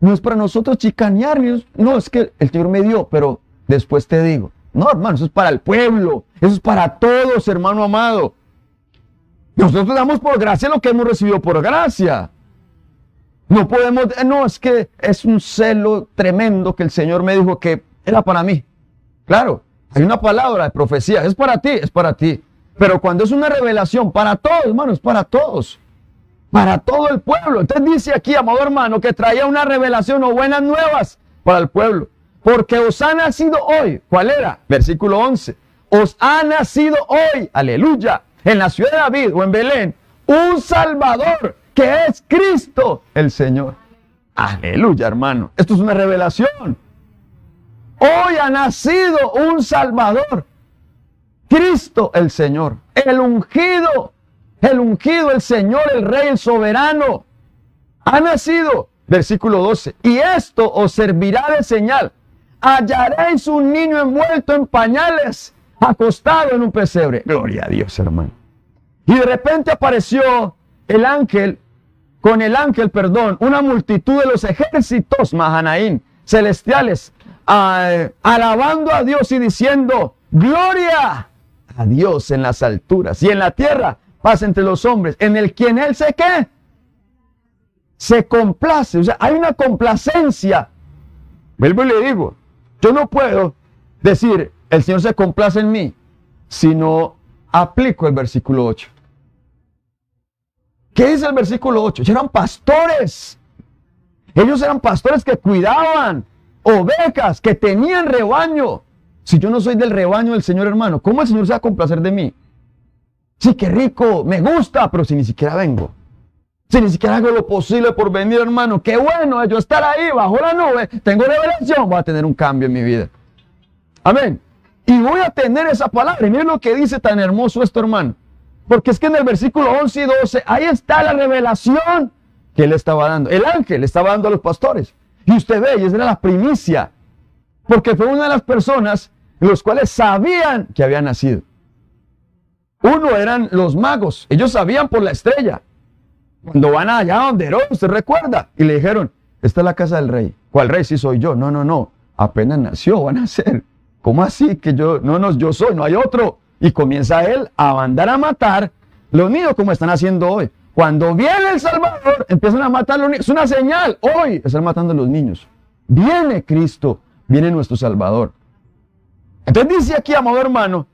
[SPEAKER 1] no es para nosotros chicanear, no es que el Señor me dio, pero después te digo. No, hermano, eso es para el pueblo, eso es para todos, hermano amado. Nosotros damos por gracia lo que hemos recibido por gracia. No podemos, no, es que es un celo tremendo que el Señor me dijo que era para mí. Claro, hay una palabra de profecía, es para ti, es para ti. Pero cuando es una revelación para todos, hermano, es para todos. Para todo el pueblo. Entonces dice aquí, amado hermano, que traía una revelación o buenas nuevas para el pueblo. Porque os ha nacido hoy. ¿Cuál era? Versículo 11. Os ha nacido hoy, aleluya, en la ciudad de David o en Belén, un Salvador que es Cristo el Señor. Aleluya, hermano. Esto es una revelación. Hoy ha nacido un Salvador. Cristo el Señor. El ungido. El ungido, el Señor, el Rey, el soberano. Ha nacido. Versículo 12. Y esto os servirá de señal. Hallaréis un niño envuelto en pañales, acostado en un pesebre. Gloria a Dios, hermano. Y de repente apareció el ángel, con el ángel, perdón, una multitud de los ejércitos Mahanaín, celestiales, alabando a Dios y diciendo, gloria a Dios en las alturas y en la tierra, paz entre los hombres, en el quien Él se qué, se complace, o sea, hay una complacencia. Vuelvo y le digo, yo no puedo decir, el Señor se complace en mí, si no aplico el versículo 8. ¿Qué dice el versículo 8? Ellos eran pastores. Ellos eran pastores que cuidaban ovejas, que tenían rebaño. Si yo no soy del rebaño del Señor hermano, ¿cómo el Señor se va a complacer de mí? Sí, qué rico, me gusta, pero si ni siquiera vengo. Si ni siquiera hago lo posible por venir, hermano, qué bueno yo estar ahí bajo la nube, tengo revelación, voy a tener un cambio en mi vida. Amén. Y voy a tener esa palabra. Y miren lo que dice tan hermoso esto, hermano. Porque es que en el versículo 11 y 12, ahí está la revelación que él estaba dando. El ángel le estaba dando a los pastores. Y usted ve, y esa era la primicia. Porque fue una de las personas los cuales sabían que había nacido. Uno eran los magos. Ellos sabían por la estrella. Cuando van allá donde Herodes, usted recuerda. Y le dijeron, esta es la casa del rey. ¿Cuál rey? Sí soy yo. No, no, no. Apenas nació, van a ser. ¿Cómo así? Que yo, no, no, yo soy, no hay otro. Y comienza él a mandar a matar los niños como están haciendo hoy. Cuando viene el Salvador, empiezan a matar los niños. Es una señal. Hoy están matando a los niños. Viene Cristo, viene nuestro Salvador. Entonces dice aquí, amado hermano,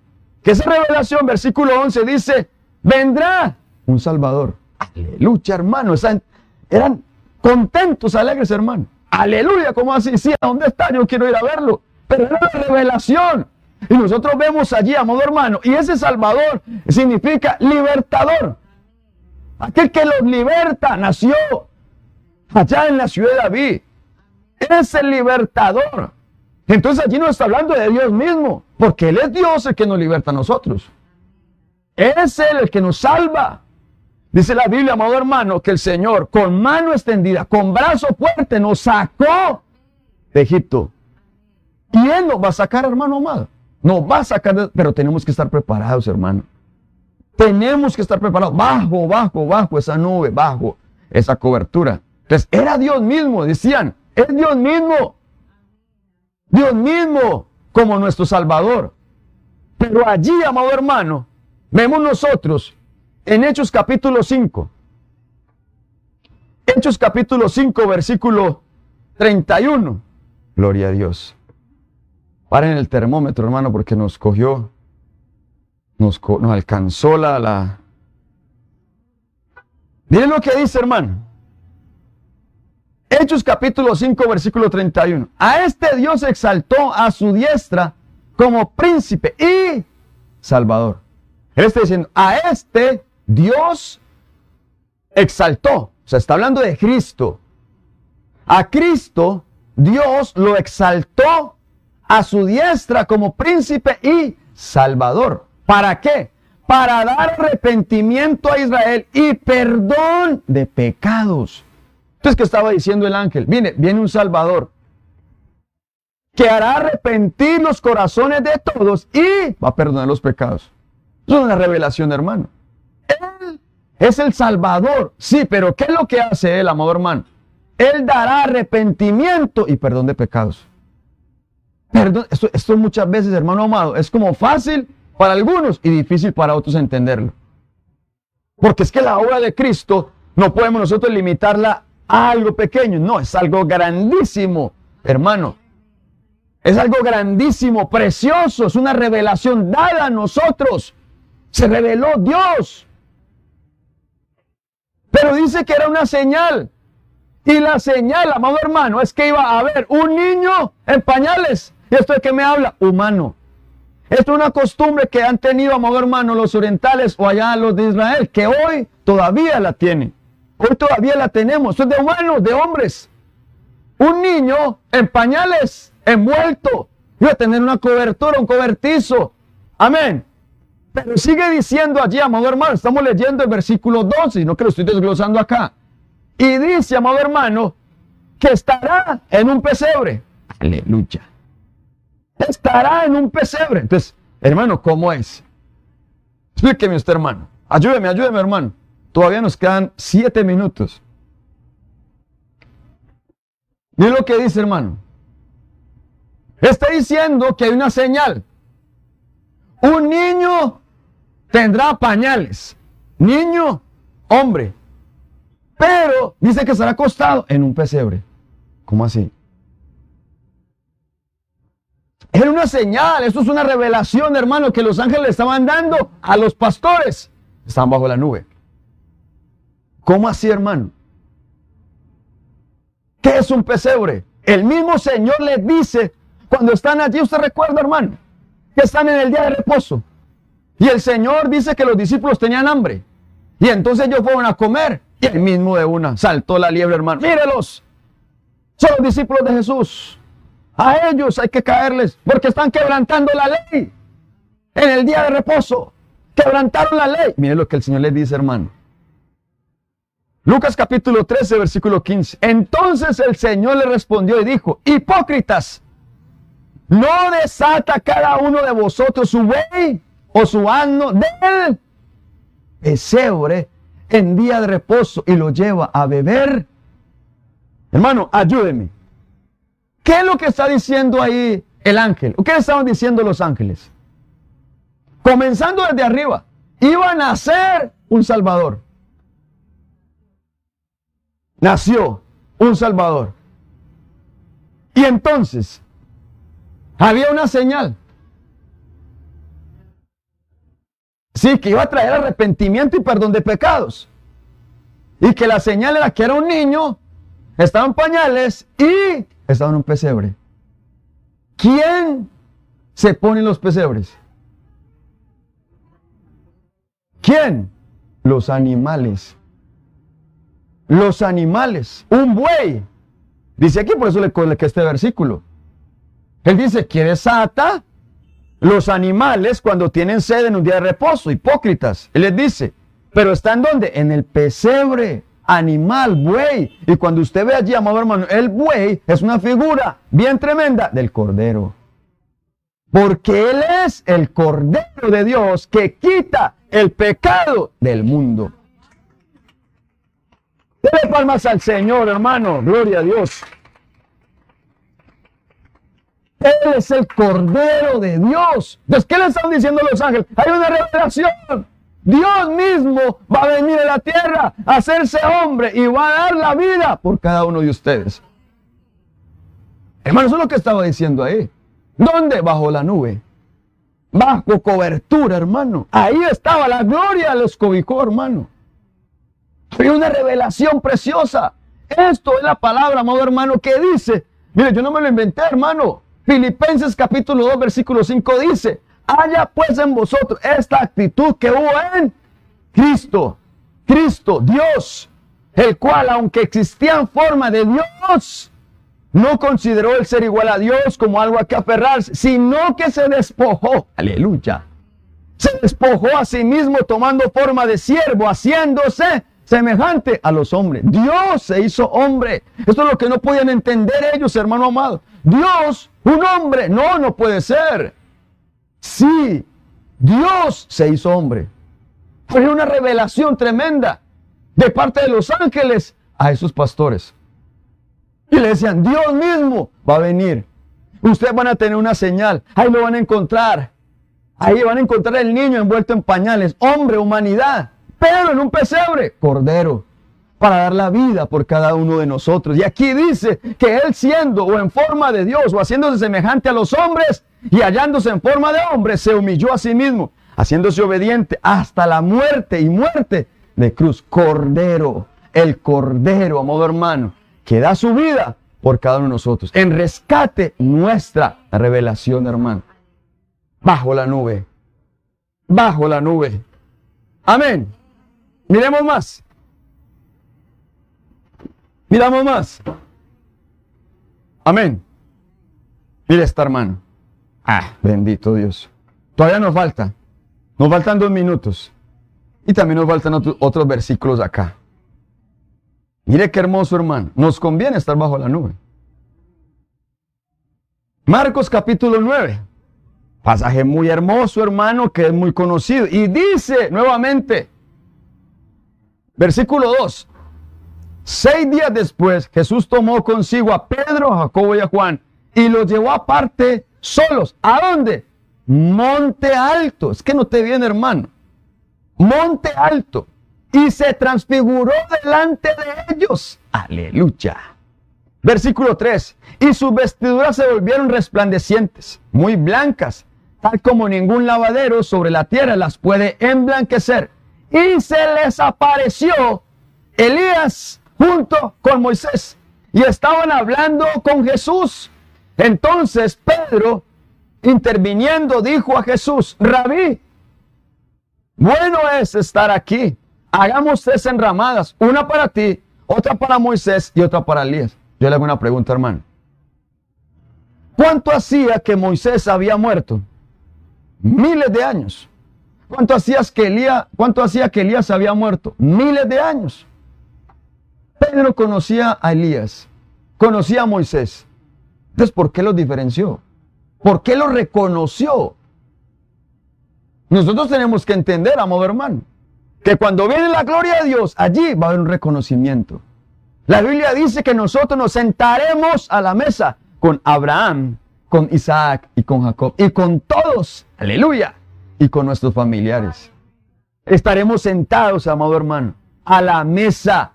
[SPEAKER 1] que esa revelación, versículo 11, dice, vendrá un Salvador. Aleluya, hermano. eran contentos, alegres, hermano. Aleluya, como así? Sí, ¿a dónde está? Yo quiero ir a verlo. Pero era una revelación. Y nosotros vemos allí, amado hermano, y ese Salvador significa libertador. Aquel que los liberta nació allá en la ciudad de David. Es el libertador. Entonces allí no está hablando de Dios mismo, porque Él es Dios el que nos liberta a nosotros. Es Él el que nos salva. Dice la Biblia, amado hermano, que el Señor con mano extendida, con brazo fuerte, nos sacó de Egipto. ¿Y Él nos va a sacar, hermano amado? Nos va a sacar, pero tenemos que estar preparados, hermano. Tenemos que estar preparados. Bajo, bajo, bajo esa nube, bajo esa cobertura. Entonces, era Dios mismo, decían, es Dios mismo. Dios mismo como nuestro Salvador. Pero allí, amado hermano, vemos nosotros en Hechos capítulo 5. Hechos capítulo 5, versículo 31. Gloria a Dios. Paren el termómetro, hermano, porque nos cogió, nos, nos alcanzó la, la... Miren lo que dice, hermano. Hechos capítulo 5, versículo 31. A este Dios exaltó a su diestra como príncipe y salvador. Él está diciendo, a este Dios exaltó. O sea, está hablando de Cristo. A Cristo Dios lo exaltó a su diestra como príncipe y salvador. ¿Para qué? Para dar arrepentimiento a Israel y perdón de pecados. Entonces, ¿qué estaba diciendo el ángel? Viene, viene un Salvador que hará arrepentir los corazones de todos y va a perdonar los pecados. Eso es una revelación, hermano. Él es el Salvador. Sí, pero ¿qué es lo que hace él, amado hermano? Él dará arrepentimiento y perdón de pecados. Perdón, esto, esto muchas veces, hermano amado, es como fácil para algunos y difícil para otros entenderlo. Porque es que la obra de Cristo no podemos nosotros limitarla algo pequeño, no, es algo grandísimo, hermano. Es algo grandísimo, precioso, es una revelación dada a nosotros. Se reveló Dios. Pero dice que era una señal. Y la señal, amado hermano, es que iba a haber un niño en pañales. ¿Y esto de qué me habla? Humano. Esto es una costumbre que han tenido, amado hermano, los orientales o allá los de Israel, que hoy todavía la tienen. Hoy todavía la tenemos. Es de humanos, de hombres. Un niño en pañales, envuelto. Iba a tener una cobertura, un cobertizo. Amén. Pero sigue diciendo allí, amado hermano, estamos leyendo el versículo 12, no que lo estoy desglosando acá. Y dice, amado hermano, que estará en un pesebre. Aleluya. Estará en un pesebre. Entonces, hermano, ¿cómo es? Explíqueme usted, hermano. Ayúdeme, ayúdeme, hermano. Todavía nos quedan siete minutos. Mire lo que dice, hermano. Está diciendo que hay una señal. Un niño tendrá pañales. Niño, hombre. Pero dice que será acostado en un pesebre. ¿Cómo así? Era una señal, esto es una revelación, hermano, que los ángeles estaban dando a los pastores. Estaban bajo la nube. ¿Cómo así, hermano? ¿Qué es un pesebre? El mismo Señor les dice cuando están allí, usted recuerda, hermano, que están en el día de reposo. Y el Señor dice que los discípulos tenían hambre. Y entonces ellos fueron a comer. Y el mismo de una saltó la liebre, hermano. Mírelos. Son los discípulos de Jesús. A ellos hay que caerles porque están quebrantando la ley. En el día de reposo. Quebrantaron la ley. Mire lo que el Señor les dice, hermano. Lucas capítulo 13, versículo 15. Entonces el Señor le respondió y dijo, hipócritas, ¿no desata cada uno de vosotros su buey o su asno del pesebre en día de reposo y lo lleva a beber? Hermano, ayúdeme. ¿Qué es lo que está diciendo ahí el ángel? ¿O qué estaban diciendo los ángeles? Comenzando desde arriba, iban a ser un salvador nació un Salvador. Y entonces, había una señal. Sí, que iba a traer arrepentimiento y perdón de pecados. Y que la señal era que era un niño, estaba en pañales y estaba en un pesebre. ¿Quién se pone en los pesebres? ¿Quién? Los animales los animales, un buey. Dice aquí, por eso le que este versículo. Él dice que desata los animales cuando tienen sed en un día de reposo, hipócritas. Él les dice, pero está en dónde? En el pesebre, animal, buey. Y cuando usted ve allí, amado hermano, el buey es una figura bien tremenda del cordero. porque Él es el Cordero de Dios que quita el pecado del mundo. Dele palmas al Señor, hermano. Gloria a Dios. Él es el Cordero de Dios. Entonces, ¿qué le están diciendo los ángeles? Hay una revelación. Dios mismo va a venir a la tierra a hacerse hombre y va a dar la vida por cada uno de ustedes. Hermano, eso es lo que estaba diciendo ahí. ¿Dónde? Bajo la nube. Bajo cobertura, hermano. Ahí estaba la gloria, los cobijó, hermano. Hay una revelación preciosa. Esto es la palabra, amado hermano, que dice. Mire, yo no me lo inventé, hermano. Filipenses capítulo 2, versículo 5 dice, haya pues en vosotros esta actitud que hubo en Cristo, Cristo, Dios, el cual, aunque existía en forma de Dios, no consideró el ser igual a Dios como algo a que aferrarse, sino que se despojó, aleluya, se despojó a sí mismo tomando forma de siervo, haciéndose semejante a los hombres. Dios se hizo hombre. Esto es lo que no podían entender ellos, hermano amado. Dios, un hombre, no, no puede ser. Sí, Dios se hizo hombre. Fue una revelación tremenda de parte de los ángeles a esos pastores. Y le decían, Dios mismo va a venir. Ustedes van a tener una señal. Ahí lo van a encontrar. Ahí van a encontrar el niño envuelto en pañales. Hombre, humanidad. En un pesebre, cordero. Para dar la vida por cada uno de nosotros. Y aquí dice que él siendo o en forma de Dios o haciéndose semejante a los hombres, y hallándose en forma de hombre, se humilló a sí mismo, haciéndose obediente hasta la muerte y muerte de cruz. Cordero, el cordero, amado hermano, que da su vida por cada uno de nosotros. En rescate nuestra revelación, hermano. Bajo la nube. Bajo la nube. Amén. Miremos más. Miramos más. Amén. Mire esta hermano. Ah, bendito Dios. Todavía nos falta. Nos faltan dos minutos. Y también nos faltan otros versículos acá. Mire qué hermoso, hermano. Nos conviene estar bajo la nube. Marcos capítulo 9. Pasaje muy hermoso, hermano, que es muy conocido. Y dice nuevamente, versículo 2. Seis días después, Jesús tomó consigo a Pedro, a Jacobo y a Juan y los llevó aparte solos. ¿A dónde? Monte alto. Es que no te viene, hermano. Monte alto. Y se transfiguró delante de ellos. Aleluya. Versículo 3. Y sus vestiduras se volvieron resplandecientes, muy blancas, tal como ningún lavadero sobre la tierra las puede emblanquecer. Y se les apareció Elías junto con Moisés. Y estaban hablando con Jesús. Entonces Pedro, interviniendo, dijo a Jesús, Rabí, bueno es estar aquí. Hagamos tres enramadas, una para ti, otra para Moisés y otra para Elías. Yo le hago una pregunta, hermano. ¿Cuánto hacía que Moisés había muerto? Miles de años. ¿Cuánto, hacías que Elías, ¿Cuánto hacía que Elías había muerto? Miles de años. Pedro conocía a Elías, conocía a Moisés, entonces, ¿por qué los diferenció? ¿Por qué los reconoció? Nosotros tenemos que entender, amado hermano, que cuando viene la gloria de Dios, allí va a haber un reconocimiento. La Biblia dice que nosotros nos sentaremos a la mesa con Abraham, con Isaac y con Jacob y con todos, aleluya, y con nuestros familiares. Estaremos sentados, amado hermano, a la mesa.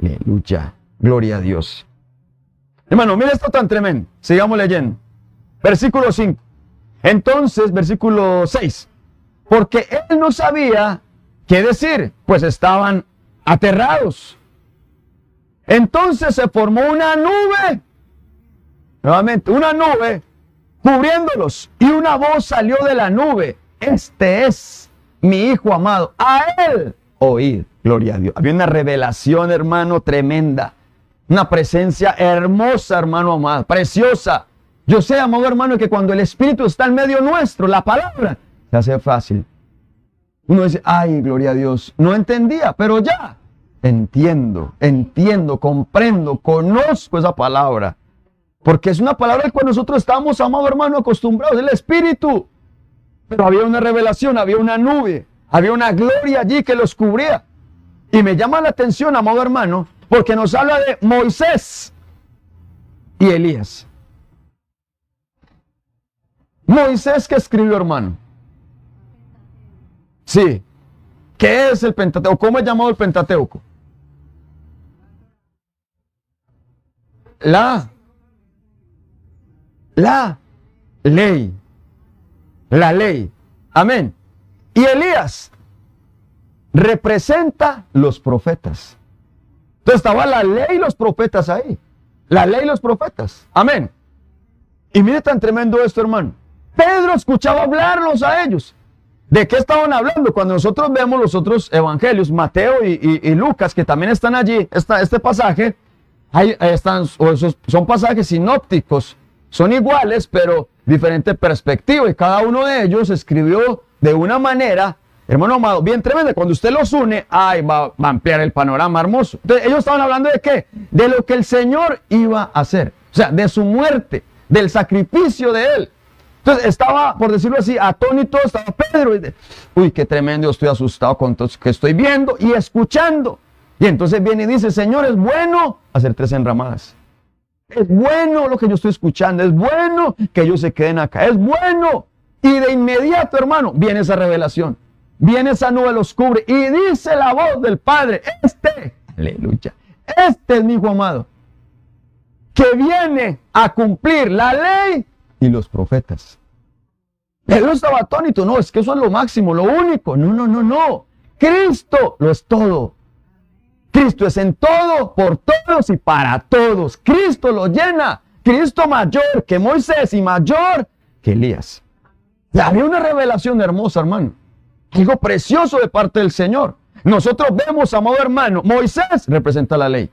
[SPEAKER 1] Aleluya, gloria a Dios. Hermano, mira esto tan tremendo. Sigamos leyendo. Versículo 5. Entonces, versículo 6. Porque él no sabía qué decir, pues estaban aterrados. Entonces se formó una nube, nuevamente, una nube cubriéndolos. Y una voz salió de la nube. Este es mi hijo amado. A él oír. Gloria a Dios. Había una revelación, hermano, tremenda. Una presencia hermosa, hermano amado, preciosa. Yo sé, amado hermano, que cuando el Espíritu está en medio nuestro, la palabra se hace fácil. Uno dice, ay, gloria a Dios. No entendía, pero ya entiendo, entiendo, comprendo, conozco esa palabra. Porque es una palabra al cual nosotros estamos, amado hermano, acostumbrados, el Espíritu. Pero había una revelación, había una nube, había una gloria allí que los cubría. Y me llama la atención, amado hermano, porque nos habla de Moisés y Elías. Moisés que escribió, hermano. Sí. ¿Qué es el Pentateuco? ¿Cómo es llamado el Pentateuco? La, la ley. La ley. Amén. Y Elías representa los profetas. Entonces estaba la ley y los profetas ahí. La ley y los profetas. Amén. Y mire tan tremendo esto, hermano. Pedro escuchaba hablarlos a ellos. ¿De qué estaban hablando? Cuando nosotros vemos los otros evangelios, Mateo y, Lucas, que también están allí, está este pasaje, ahí están, son pasajes sinópticos, son iguales, pero diferente perspectiva. Y cada uno de ellos escribió de una manera, hermano amado, bien tremenda. Cuando usted los une, ay, va, a ampliar el panorama hermoso. Entonces, ellos estaban hablando de qué? De lo que el Señor iba a hacer. O sea, de su muerte, del sacrificio de Él. Entonces estaba, por decirlo así, atónito, estaba Pedro. Y Uy, qué tremendo, estoy asustado con todo que estoy viendo y escuchando. Y entonces viene y dice, Señor, es bueno hacer tres enramadas. Es bueno lo que yo estoy escuchando, es bueno que ellos se queden acá, es bueno. Y de inmediato, hermano, viene esa revelación. Viene esa nube, los cubre y dice la voz del Padre, este, aleluya, este es mi hijo amado, que viene a cumplir la ley y los profetas. Él estaba atónito, no, es que eso es lo máximo, lo único. No, no, no, no. Cristo lo es todo. Cristo es en todo, por todos y para todos. Cristo lo llena. Cristo mayor que Moisés y mayor que Elías. Había una revelación hermosa, hermano. Algo precioso de parte del Señor. Nosotros vemos, amado hermano, Moisés representa la ley.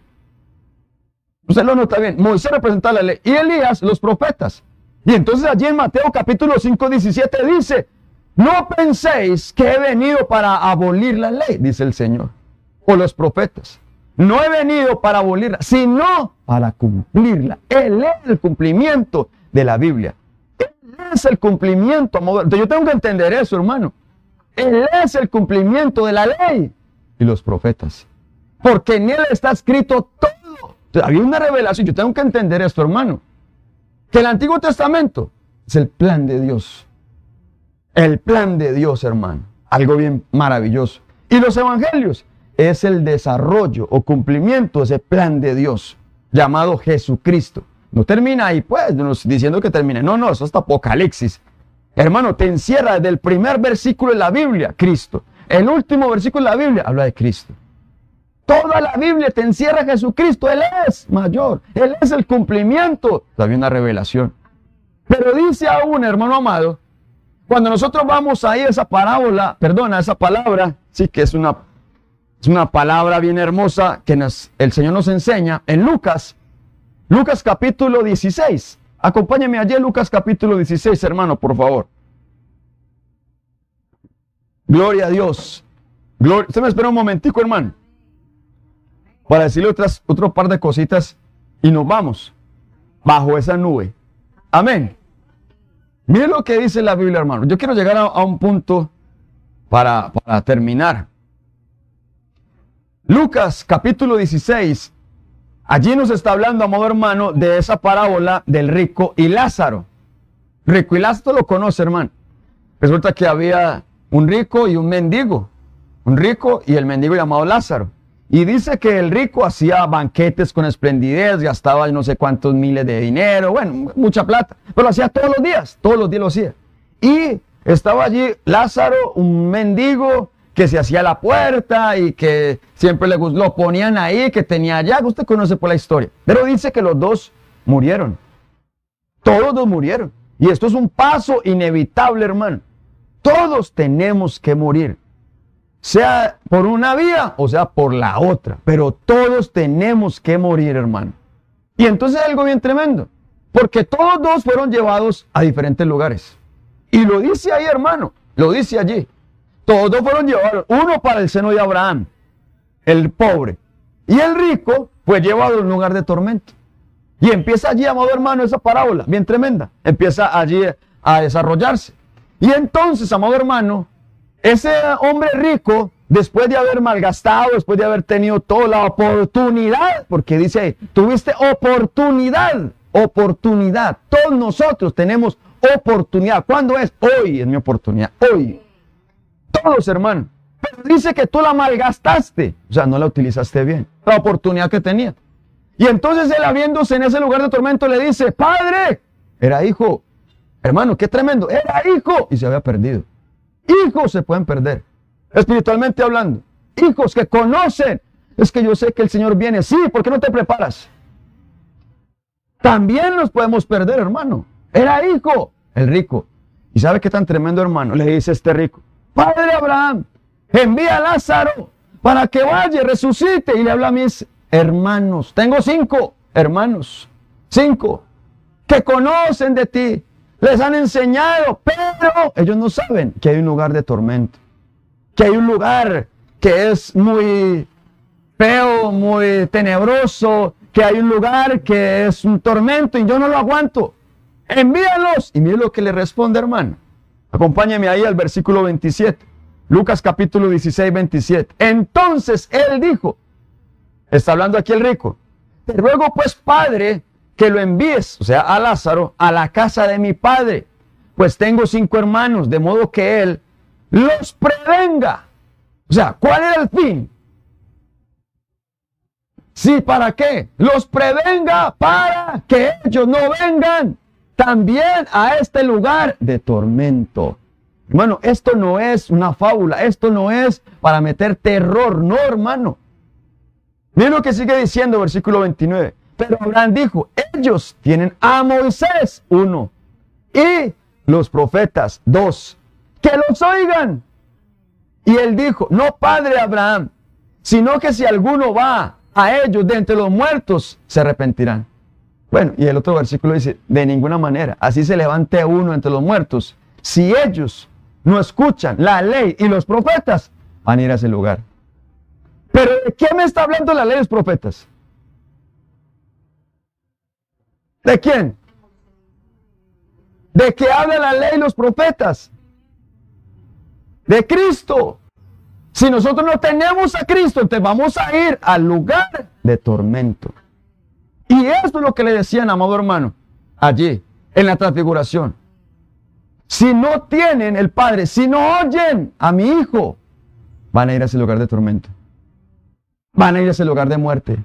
[SPEAKER 1] Usted lo nota bien. Moisés representa la ley. Y Elías, los profetas. Y entonces allí en Mateo capítulo 5, 17 dice, no penséis que he venido para abolir la ley, dice el Señor, o los profetas. No he venido para abolirla, sino para cumplirla. Él es el cumplimiento de la Biblia. Él es el cumplimiento. Entonces yo tengo que entender eso, hermano. Él es el cumplimiento de la ley y los profetas. Porque en él está escrito todo. había una revelación. Yo tengo que entender esto, hermano que el Antiguo Testamento es el plan de Dios. El plan de Dios, hermano. Algo bien maravilloso. Y los evangelios es el desarrollo o cumplimiento de ese plan de Dios llamado Jesucristo. No termina ahí, pues, diciendo que termine. No, no, eso es Apocalipsis. Hermano, te encierra desde el primer versículo de la Biblia, Cristo. El último versículo de la Biblia habla de Cristo. Toda la Biblia te encierra Jesucristo. Él es mayor. Él es el cumplimiento. Todavía una revelación. Pero dice aún, hermano amado, cuando nosotros vamos ahí a esa parábola, perdona, esa palabra, sí que es una, es una palabra bien hermosa que el Señor nos enseña en Lucas, Lucas capítulo 16. Acompáñame allí Lucas capítulo 16, hermano, por favor. Gloria a Dios. Gloria. Usted me espera un momentico, hermano para decirle otras, otro par de cositas y nos vamos bajo esa nube. Amén. Miren lo que dice la Biblia, hermano. Yo quiero llegar a, un punto para terminar. Lucas capítulo 16. Allí nos está hablando, amado hermano, de esa parábola del rico y Lázaro. Rico y Lázaro lo conoce, hermano. Resulta que había un rico y un mendigo. Un rico y el mendigo llamado Lázaro. Y dice que el rico hacía banquetes con esplendidez, gastaba no sé cuántos miles de dinero, bueno, mucha plata, pero lo hacía todos los días, todos los días lo hacía. Y estaba allí Lázaro, un mendigo que se hacía la puerta y que siempre le, lo ponían ahí, que tenía allá, usted conoce por la historia. Pero dice que los dos murieron. Todos dos murieron. Y esto es un paso inevitable, hermano. Todos tenemos que morir sea por una vía o sea por la otra. Pero todos tenemos que morir, hermano. Y entonces hay algo bien tremendo, porque todos dos fueron llevados a diferentes lugares. Y lo dice ahí, hermano, lo dice allí. Todos dos fueron llevados, uno para el seno de Abraham, el pobre, y el rico fue llevado a un lugar de tormento. Y empieza allí, amado hermano, esa parábola, bien tremenda. Empieza allí a desarrollarse. Y entonces, amado hermano, ese hombre rico, después de haber malgastado, después de haber tenido toda la oportunidad, porque dice ahí, tuviste oportunidad, oportunidad. Todos nosotros tenemos oportunidad. ¿Cuándo es? Hoy es mi oportunidad, hoy. Todos, hermano. Pero dice que tú la malgastaste, o sea, no la utilizaste bien, la oportunidad que tenía. Y entonces él, habiéndose en ese lugar de tormento, le dice, Padre, era hijo, hermano, qué tremendo, era hijo, y se había perdido. Hijos se pueden perder, espiritualmente hablando. Hijos que conocen, es que yo sé que el Señor viene, sí, ¿por qué no te preparas? También nos podemos perder, hermano. Era hijo, el rico. ¿Y sabe qué tan tremendo, hermano? Le dice este rico, Padre Abraham, envía a Lázaro para que vaya resucite. Y le habla a mis hermanos. Tengo cinco hermanos, cinco, que conocen de ti. Les han enseñado, pero ellos no saben que hay un lugar de tormento. Que hay un lugar que es muy feo, muy tenebroso, que hay un lugar que es un tormento y yo no lo aguanto. Envíalos. Y mire lo que le responde, hermano. Acompáñame ahí al versículo 27. Lucas capítulo 16, 27. Entonces él dijo, Está hablando aquí el rico. Te ruego pues, Padre, que lo envíes, o sea, a Lázaro, a la casa de mi padre, pues tengo cinco hermanos, de modo que él los prevenga. O sea, ¿cuál era el fin? Sí, ¿para qué? Los prevenga para que ellos no vengan también a este lugar de tormento. Hermano, esto no es una fábula, esto no es para meter terror, no, hermano. Miren lo que sigue diciendo, versículo 29. Pero Abraham dijo, ellos tienen a Moisés, uno, y los profetas, dos, que los oigan. Y él dijo, no padre Abraham, sino que si alguno va a ellos de entre los muertos, se arrepentirán. Bueno, y el otro versículo dice, de ninguna manera, así se levante uno entre los muertos. Si ellos no escuchan la ley y los profetas, van a ir a ese lugar. Pero ¿de qué me está hablando la ley de los profetas? ¿De quién? ¿De qué habla la ley y los profetas? De Cristo. Si nosotros no tenemos a Cristo, entonces vamos a ir al lugar de tormento. Y esto es lo que le decían, amado hermano, allí, en la transfiguración. Si no tienen el Padre, si no oyen a mi Hijo, van a ir a ese lugar de tormento van a ir a ese lugar de muerte.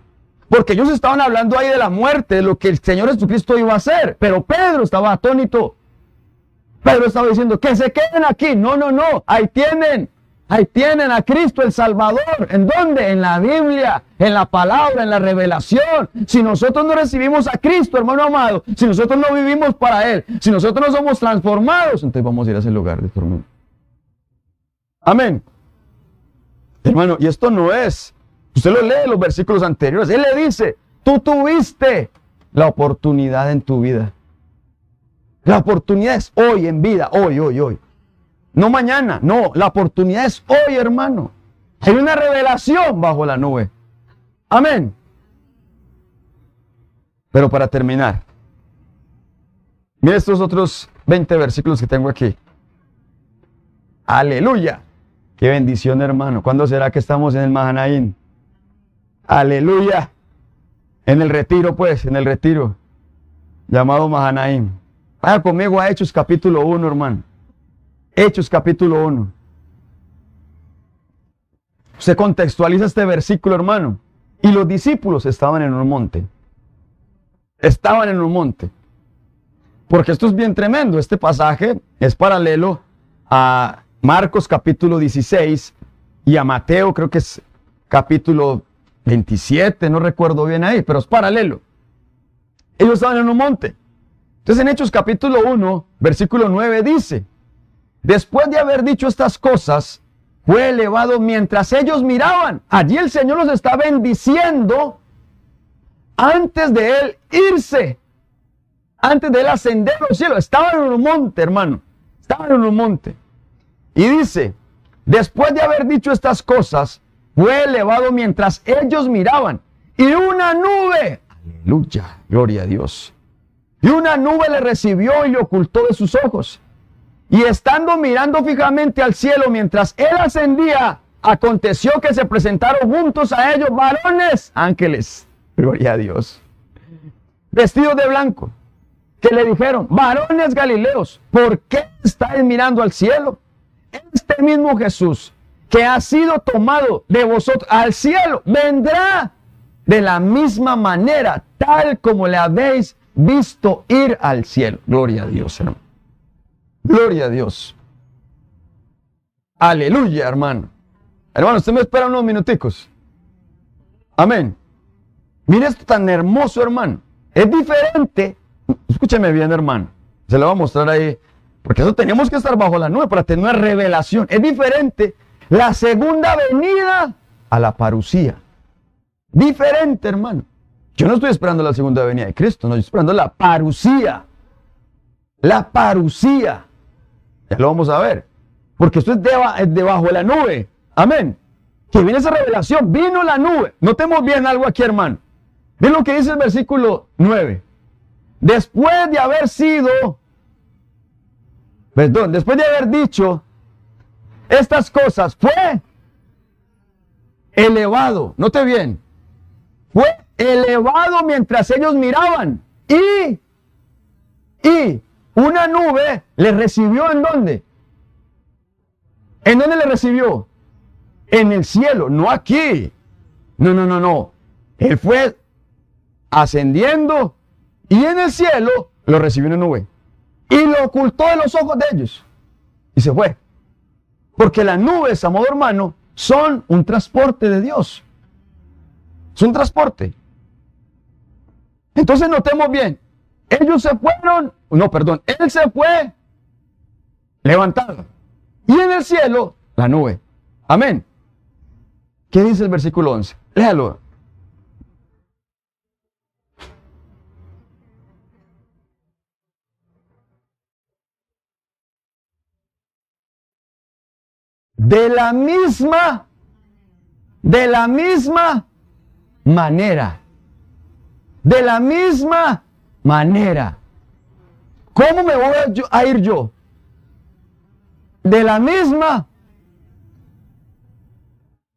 [SPEAKER 1] Porque ellos estaban hablando ahí de la muerte, de lo que el Señor Jesucristo iba a hacer. Pero Pedro estaba atónito. Pedro estaba diciendo, que se queden aquí. No, no, no. Ahí tienen. Ahí tienen a Cristo el Salvador. ¿En dónde? En la Biblia, en la palabra, en la revelación. Si nosotros no recibimos a Cristo, hermano amado, si nosotros no vivimos para Él, si nosotros no somos transformados, entonces vamos a ir a ese lugar de tormento. Amén. Hermano, y esto no es Usted lo lee los versículos anteriores. Él le dice, tú tuviste la oportunidad en tu vida. La oportunidad es hoy en vida, hoy, hoy, hoy. No mañana, no, la oportunidad es hoy, hermano. Hay una revelación bajo la nube. Amén. Pero para terminar, mire estos otros 20 versículos que tengo aquí. Aleluya. Qué bendición, hermano. ¿Cuándo será que estamos en el Mahanaín? Aleluya. En el retiro, pues, en el retiro. Llamado Mahanaim. Vaya conmigo a Hechos capítulo 1, hermano. Hechos capítulo 1. Se contextualiza este versículo, hermano. Y los discípulos estaban en un monte. Estaban en un monte. Porque esto es bien tremendo. Este pasaje es paralelo a Marcos capítulo 16 y a Mateo, creo que es capítulo 27, no recuerdo bien ahí, pero es paralelo. Ellos estaban en un monte. Entonces en Hechos capítulo 1, versículo 9 dice, después de haber dicho estas cosas, fue elevado mientras ellos miraban. Allí el Señor los está bendiciendo antes de él irse, antes de él ascender los cielos. Estaban en un monte, hermano. Estaban en un monte. Y dice, después de haber dicho estas cosas, fue elevado mientras ellos miraban. Y una nube, Aleluya, gloria a Dios. Y una nube le recibió y le ocultó de sus ojos. Y estando mirando fijamente al cielo mientras él ascendía, aconteció que se presentaron juntos a ellos varones, ángeles, gloria a Dios, vestidos de blanco, que le dijeron, varones galileos, ¿por qué estáis mirando al cielo? Este mismo Jesús que ha sido tomado de vosotros al cielo, vendrá de la misma manera, tal como le habéis visto ir al cielo. Gloria a Dios, hermano. Gloria a Dios. Aleluya, hermano. Hermano, usted me espera unos minuticos. Amén. Mire esto tan hermoso, hermano. Es diferente. Escúcheme bien, hermano. Se lo voy a mostrar ahí. Porque eso tenemos que estar bajo la nube para tener una revelación. Es diferente la segunda venida a la parucía. Diferente, hermano. Yo no estoy esperando la segunda venida de Cristo, no estoy esperando la parucía. La parucía. Ya lo vamos a ver. Porque esto es, debajo de la nube. Amén. Que viene esa revelación. Vino la nube. Notemos bien algo aquí, hermano. Ven lo que dice el versículo 9. Después de haber sido, perdón, después de haber dicho estas cosas, fue elevado. Note bien. Fue elevado mientras ellos miraban. Y, y una nube le recibió en dónde? ¿En dónde le recibió? En el cielo, no aquí. No, no, no, no. Él fue ascendiendo y en el cielo lo recibió una nube. Y lo ocultó de los ojos de ellos. Y se fue. Porque las nubes, amado hermano, son un transporte de Dios. Es un transporte. Entonces notemos bien, ellos se fueron, no, perdón, él se fue levantado. Y en el cielo, la nube. Amén. ¿Qué dice el versículo 11? Léalo. De la misma, de la misma manera de la misma manera. ¿Cómo me voy a, ir yo? De la misma.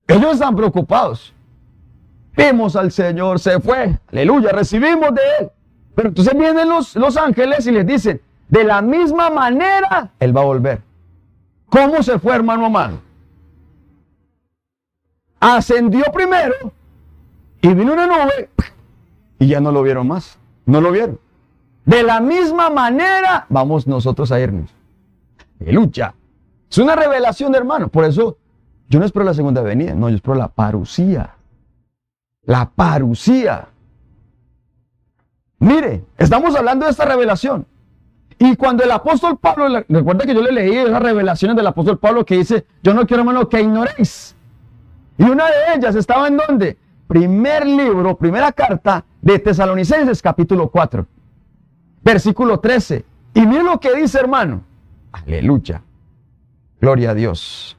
[SPEAKER 1] Ellos están preocupados. Vimos al Señor, se fue. Aleluya, recibimos de Él. Pero entonces vienen los, los ángeles y les dicen, de la misma manera, Él va a volver. ¿Cómo se fue, hermano amado? Ascendió primero y vino una nube y ya no lo vieron más. No lo vieron. De la misma manera vamos nosotros a irnos. lucha. Es una revelación, hermano. Por eso yo no espero la segunda venida. No, yo espero la parucía. La parucía. Mire, estamos hablando de esta revelación. Y cuando el apóstol Pablo, recuerda que yo le leí esas revelaciones del apóstol Pablo que dice, yo no quiero, hermano, que ignoréis. Y una de ellas estaba en donde? Primer libro, primera carta de Tesalonicenses capítulo 4, versículo 13. Y miren lo que dice hermano. Aleluya. Gloria a Dios.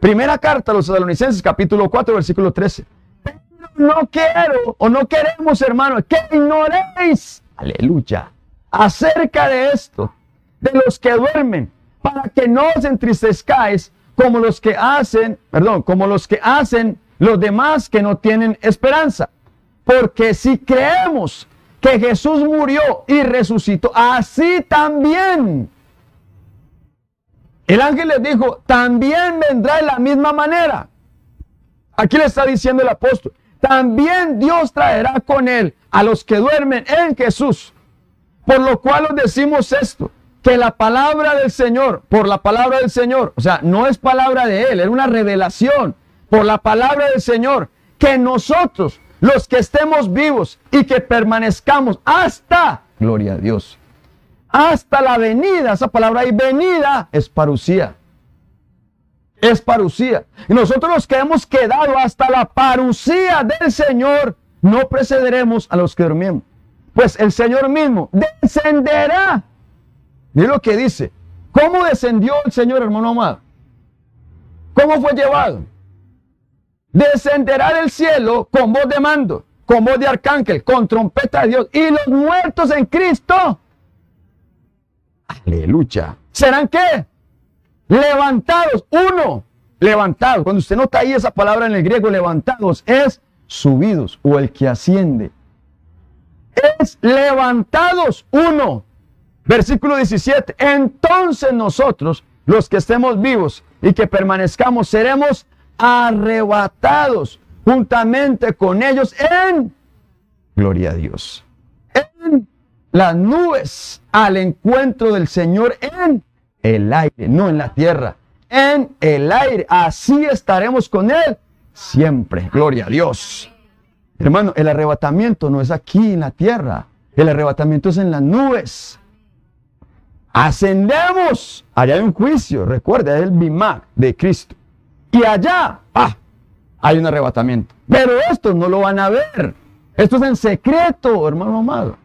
[SPEAKER 1] Primera carta a los Tesalonicenses capítulo 4, versículo 13. Pero no quiero o no queremos, hermano, que ignoréis. Aleluya. Acerca de esto, de los que duermen, para que no os entristezcáis como los que hacen, perdón, como los que hacen los demás que no tienen esperanza. Porque si creemos que Jesús murió y resucitó, así también. El ángel les dijo, también vendrá de la misma manera. Aquí le está diciendo el apóstol, también Dios traerá con él a los que duermen en Jesús. Por lo cual os decimos esto, que la palabra del Señor, por la palabra del Señor, o sea, no es palabra de él, es una revelación, por la palabra del Señor, que nosotros los que estemos vivos y que permanezcamos hasta, gloria a Dios, hasta la venida, esa palabra ahí, venida, es parucía. Es parucía. Y nosotros los que hemos quedado hasta la parucía del Señor, no precederemos a los que durmieron. Pues el Señor mismo descenderá. Mira lo que dice. ¿Cómo descendió el Señor, hermano amado? ¿Cómo fue llevado? Descenderá del cielo con voz de mando con voz de arcángel, con trompeta de Dios, y los muertos en Cristo, aleluya, ¿serán qué? Levantados, uno, levantados. Cuando usted nota ahí esa palabra en el griego, levantados, es subidos o el que asciende. Es levantados, uno. Versículo 17. Entonces nosotros, los que estemos vivos y que permanezcamos, seremos arrebatados juntamente con ellos en gloria a Dios. En las nubes al encuentro del Señor en el aire, no en la tierra, en el aire. Así estaremos con Él siempre. Gloria a Dios. Hermano, el arrebatamiento no es aquí en la tierra. El arrebatamiento es en las nubes. Ascendemos. Allá hay un juicio. Recuerda, es el bimac de Cristo. Y allá, ah, hay un arrebatamiento. Pero esto no lo van a ver. Esto es en secreto, hermano amado.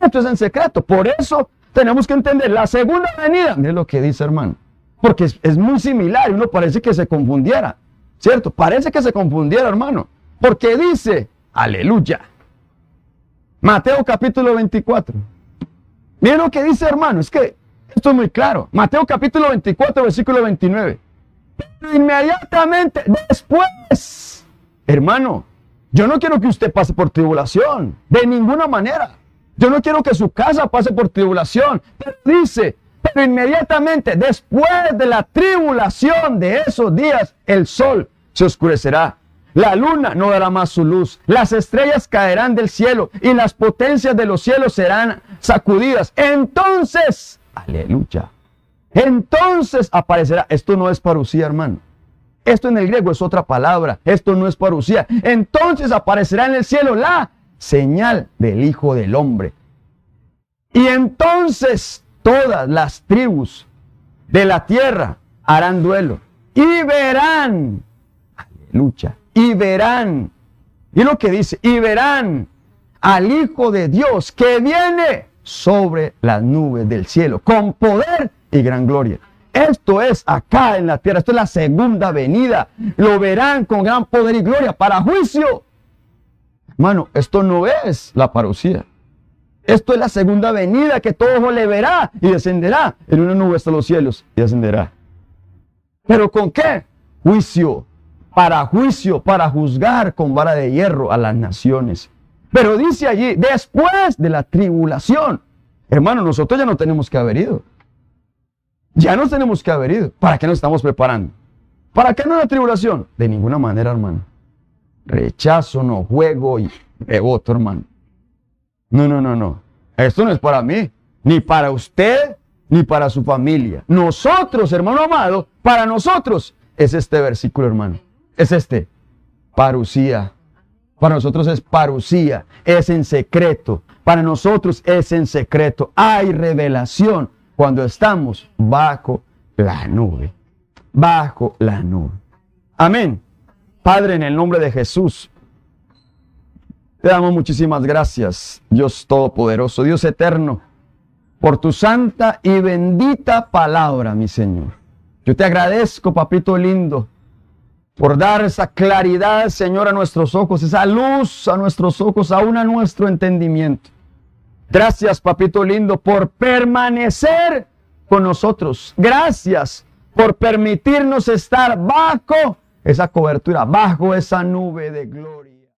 [SPEAKER 1] Esto es en secreto. Por eso tenemos que entender la segunda venida. Mire lo que dice, hermano. Porque es, muy similar y uno parece que se confundiera. ¿Cierto? Parece que se confundiera, hermano. Porque dice, aleluya. Mateo capítulo 24. Miren lo que dice, hermano. Es que esto es muy claro. Mateo capítulo 24, versículo 29. Pero inmediatamente después, hermano, yo no quiero que usted pase por tribulación. De ninguna manera. Yo no quiero que su casa pase por tribulación. Pero dice, pero inmediatamente después de la tribulación de esos días, el sol se oscurecerá. La luna no dará más su luz. Las estrellas caerán del cielo y las potencias de los cielos serán sacudidas. Entonces, aleluya. Entonces aparecerá. Esto no es parucía, hermano. Esto en el griego es otra palabra. Esto no es parucía. Entonces aparecerá en el cielo la señal del Hijo del Hombre. Y entonces todas las tribus de la tierra harán duelo y verán, lucha, y verán, y lo que dice, y verán al Hijo de Dios que viene sobre las nubes del cielo con poder y gran gloria. Esto es acá en la tierra, esto es la segunda venida. Lo verán con gran poder y gloria para juicio. Hermano, esto no es la parucía. Esto es la segunda venida que todo ojo le verá y descenderá en una nube hasta los cielos y descenderá. ¿Pero con qué? Juicio. Para juicio, para juzgar con vara de hierro a las naciones. Pero dice allí, después de la tribulación. Hermano, nosotros ya no tenemos que haber ido. Ya no tenemos que haber ido. ¿Para qué nos estamos preparando? ¿Para qué no la tribulación? De ninguna manera, hermano rechazo, no juego y voto, hermano. No, no, no, no. Esto no es para mí, ni para usted, ni para su familia. Nosotros, hermano amado, para nosotros es este versículo, hermano. Es este. Parucía. Para nosotros es parucía. Es en secreto. Para nosotros es en secreto. Hay revelación cuando estamos bajo la nube. Bajo la nube. Amén. Padre, en el nombre de Jesús, te damos muchísimas gracias, Dios Todopoderoso, Dios Eterno, por tu santa y bendita palabra, mi Señor. Yo te agradezco, papito lindo, por dar esa claridad, Señor, a nuestros ojos, esa luz a nuestros ojos, aún a nuestro entendimiento. Gracias, papito lindo, por permanecer con nosotros. Gracias por permitirnos estar bajo esa cobertura, bajo esa nube de gloria.